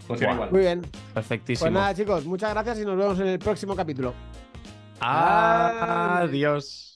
funciona igual. Muy bien. Perfectísimo. Pues nada, chicos, muchas gracias y nos vemos en el próximo capítulo. Adiós.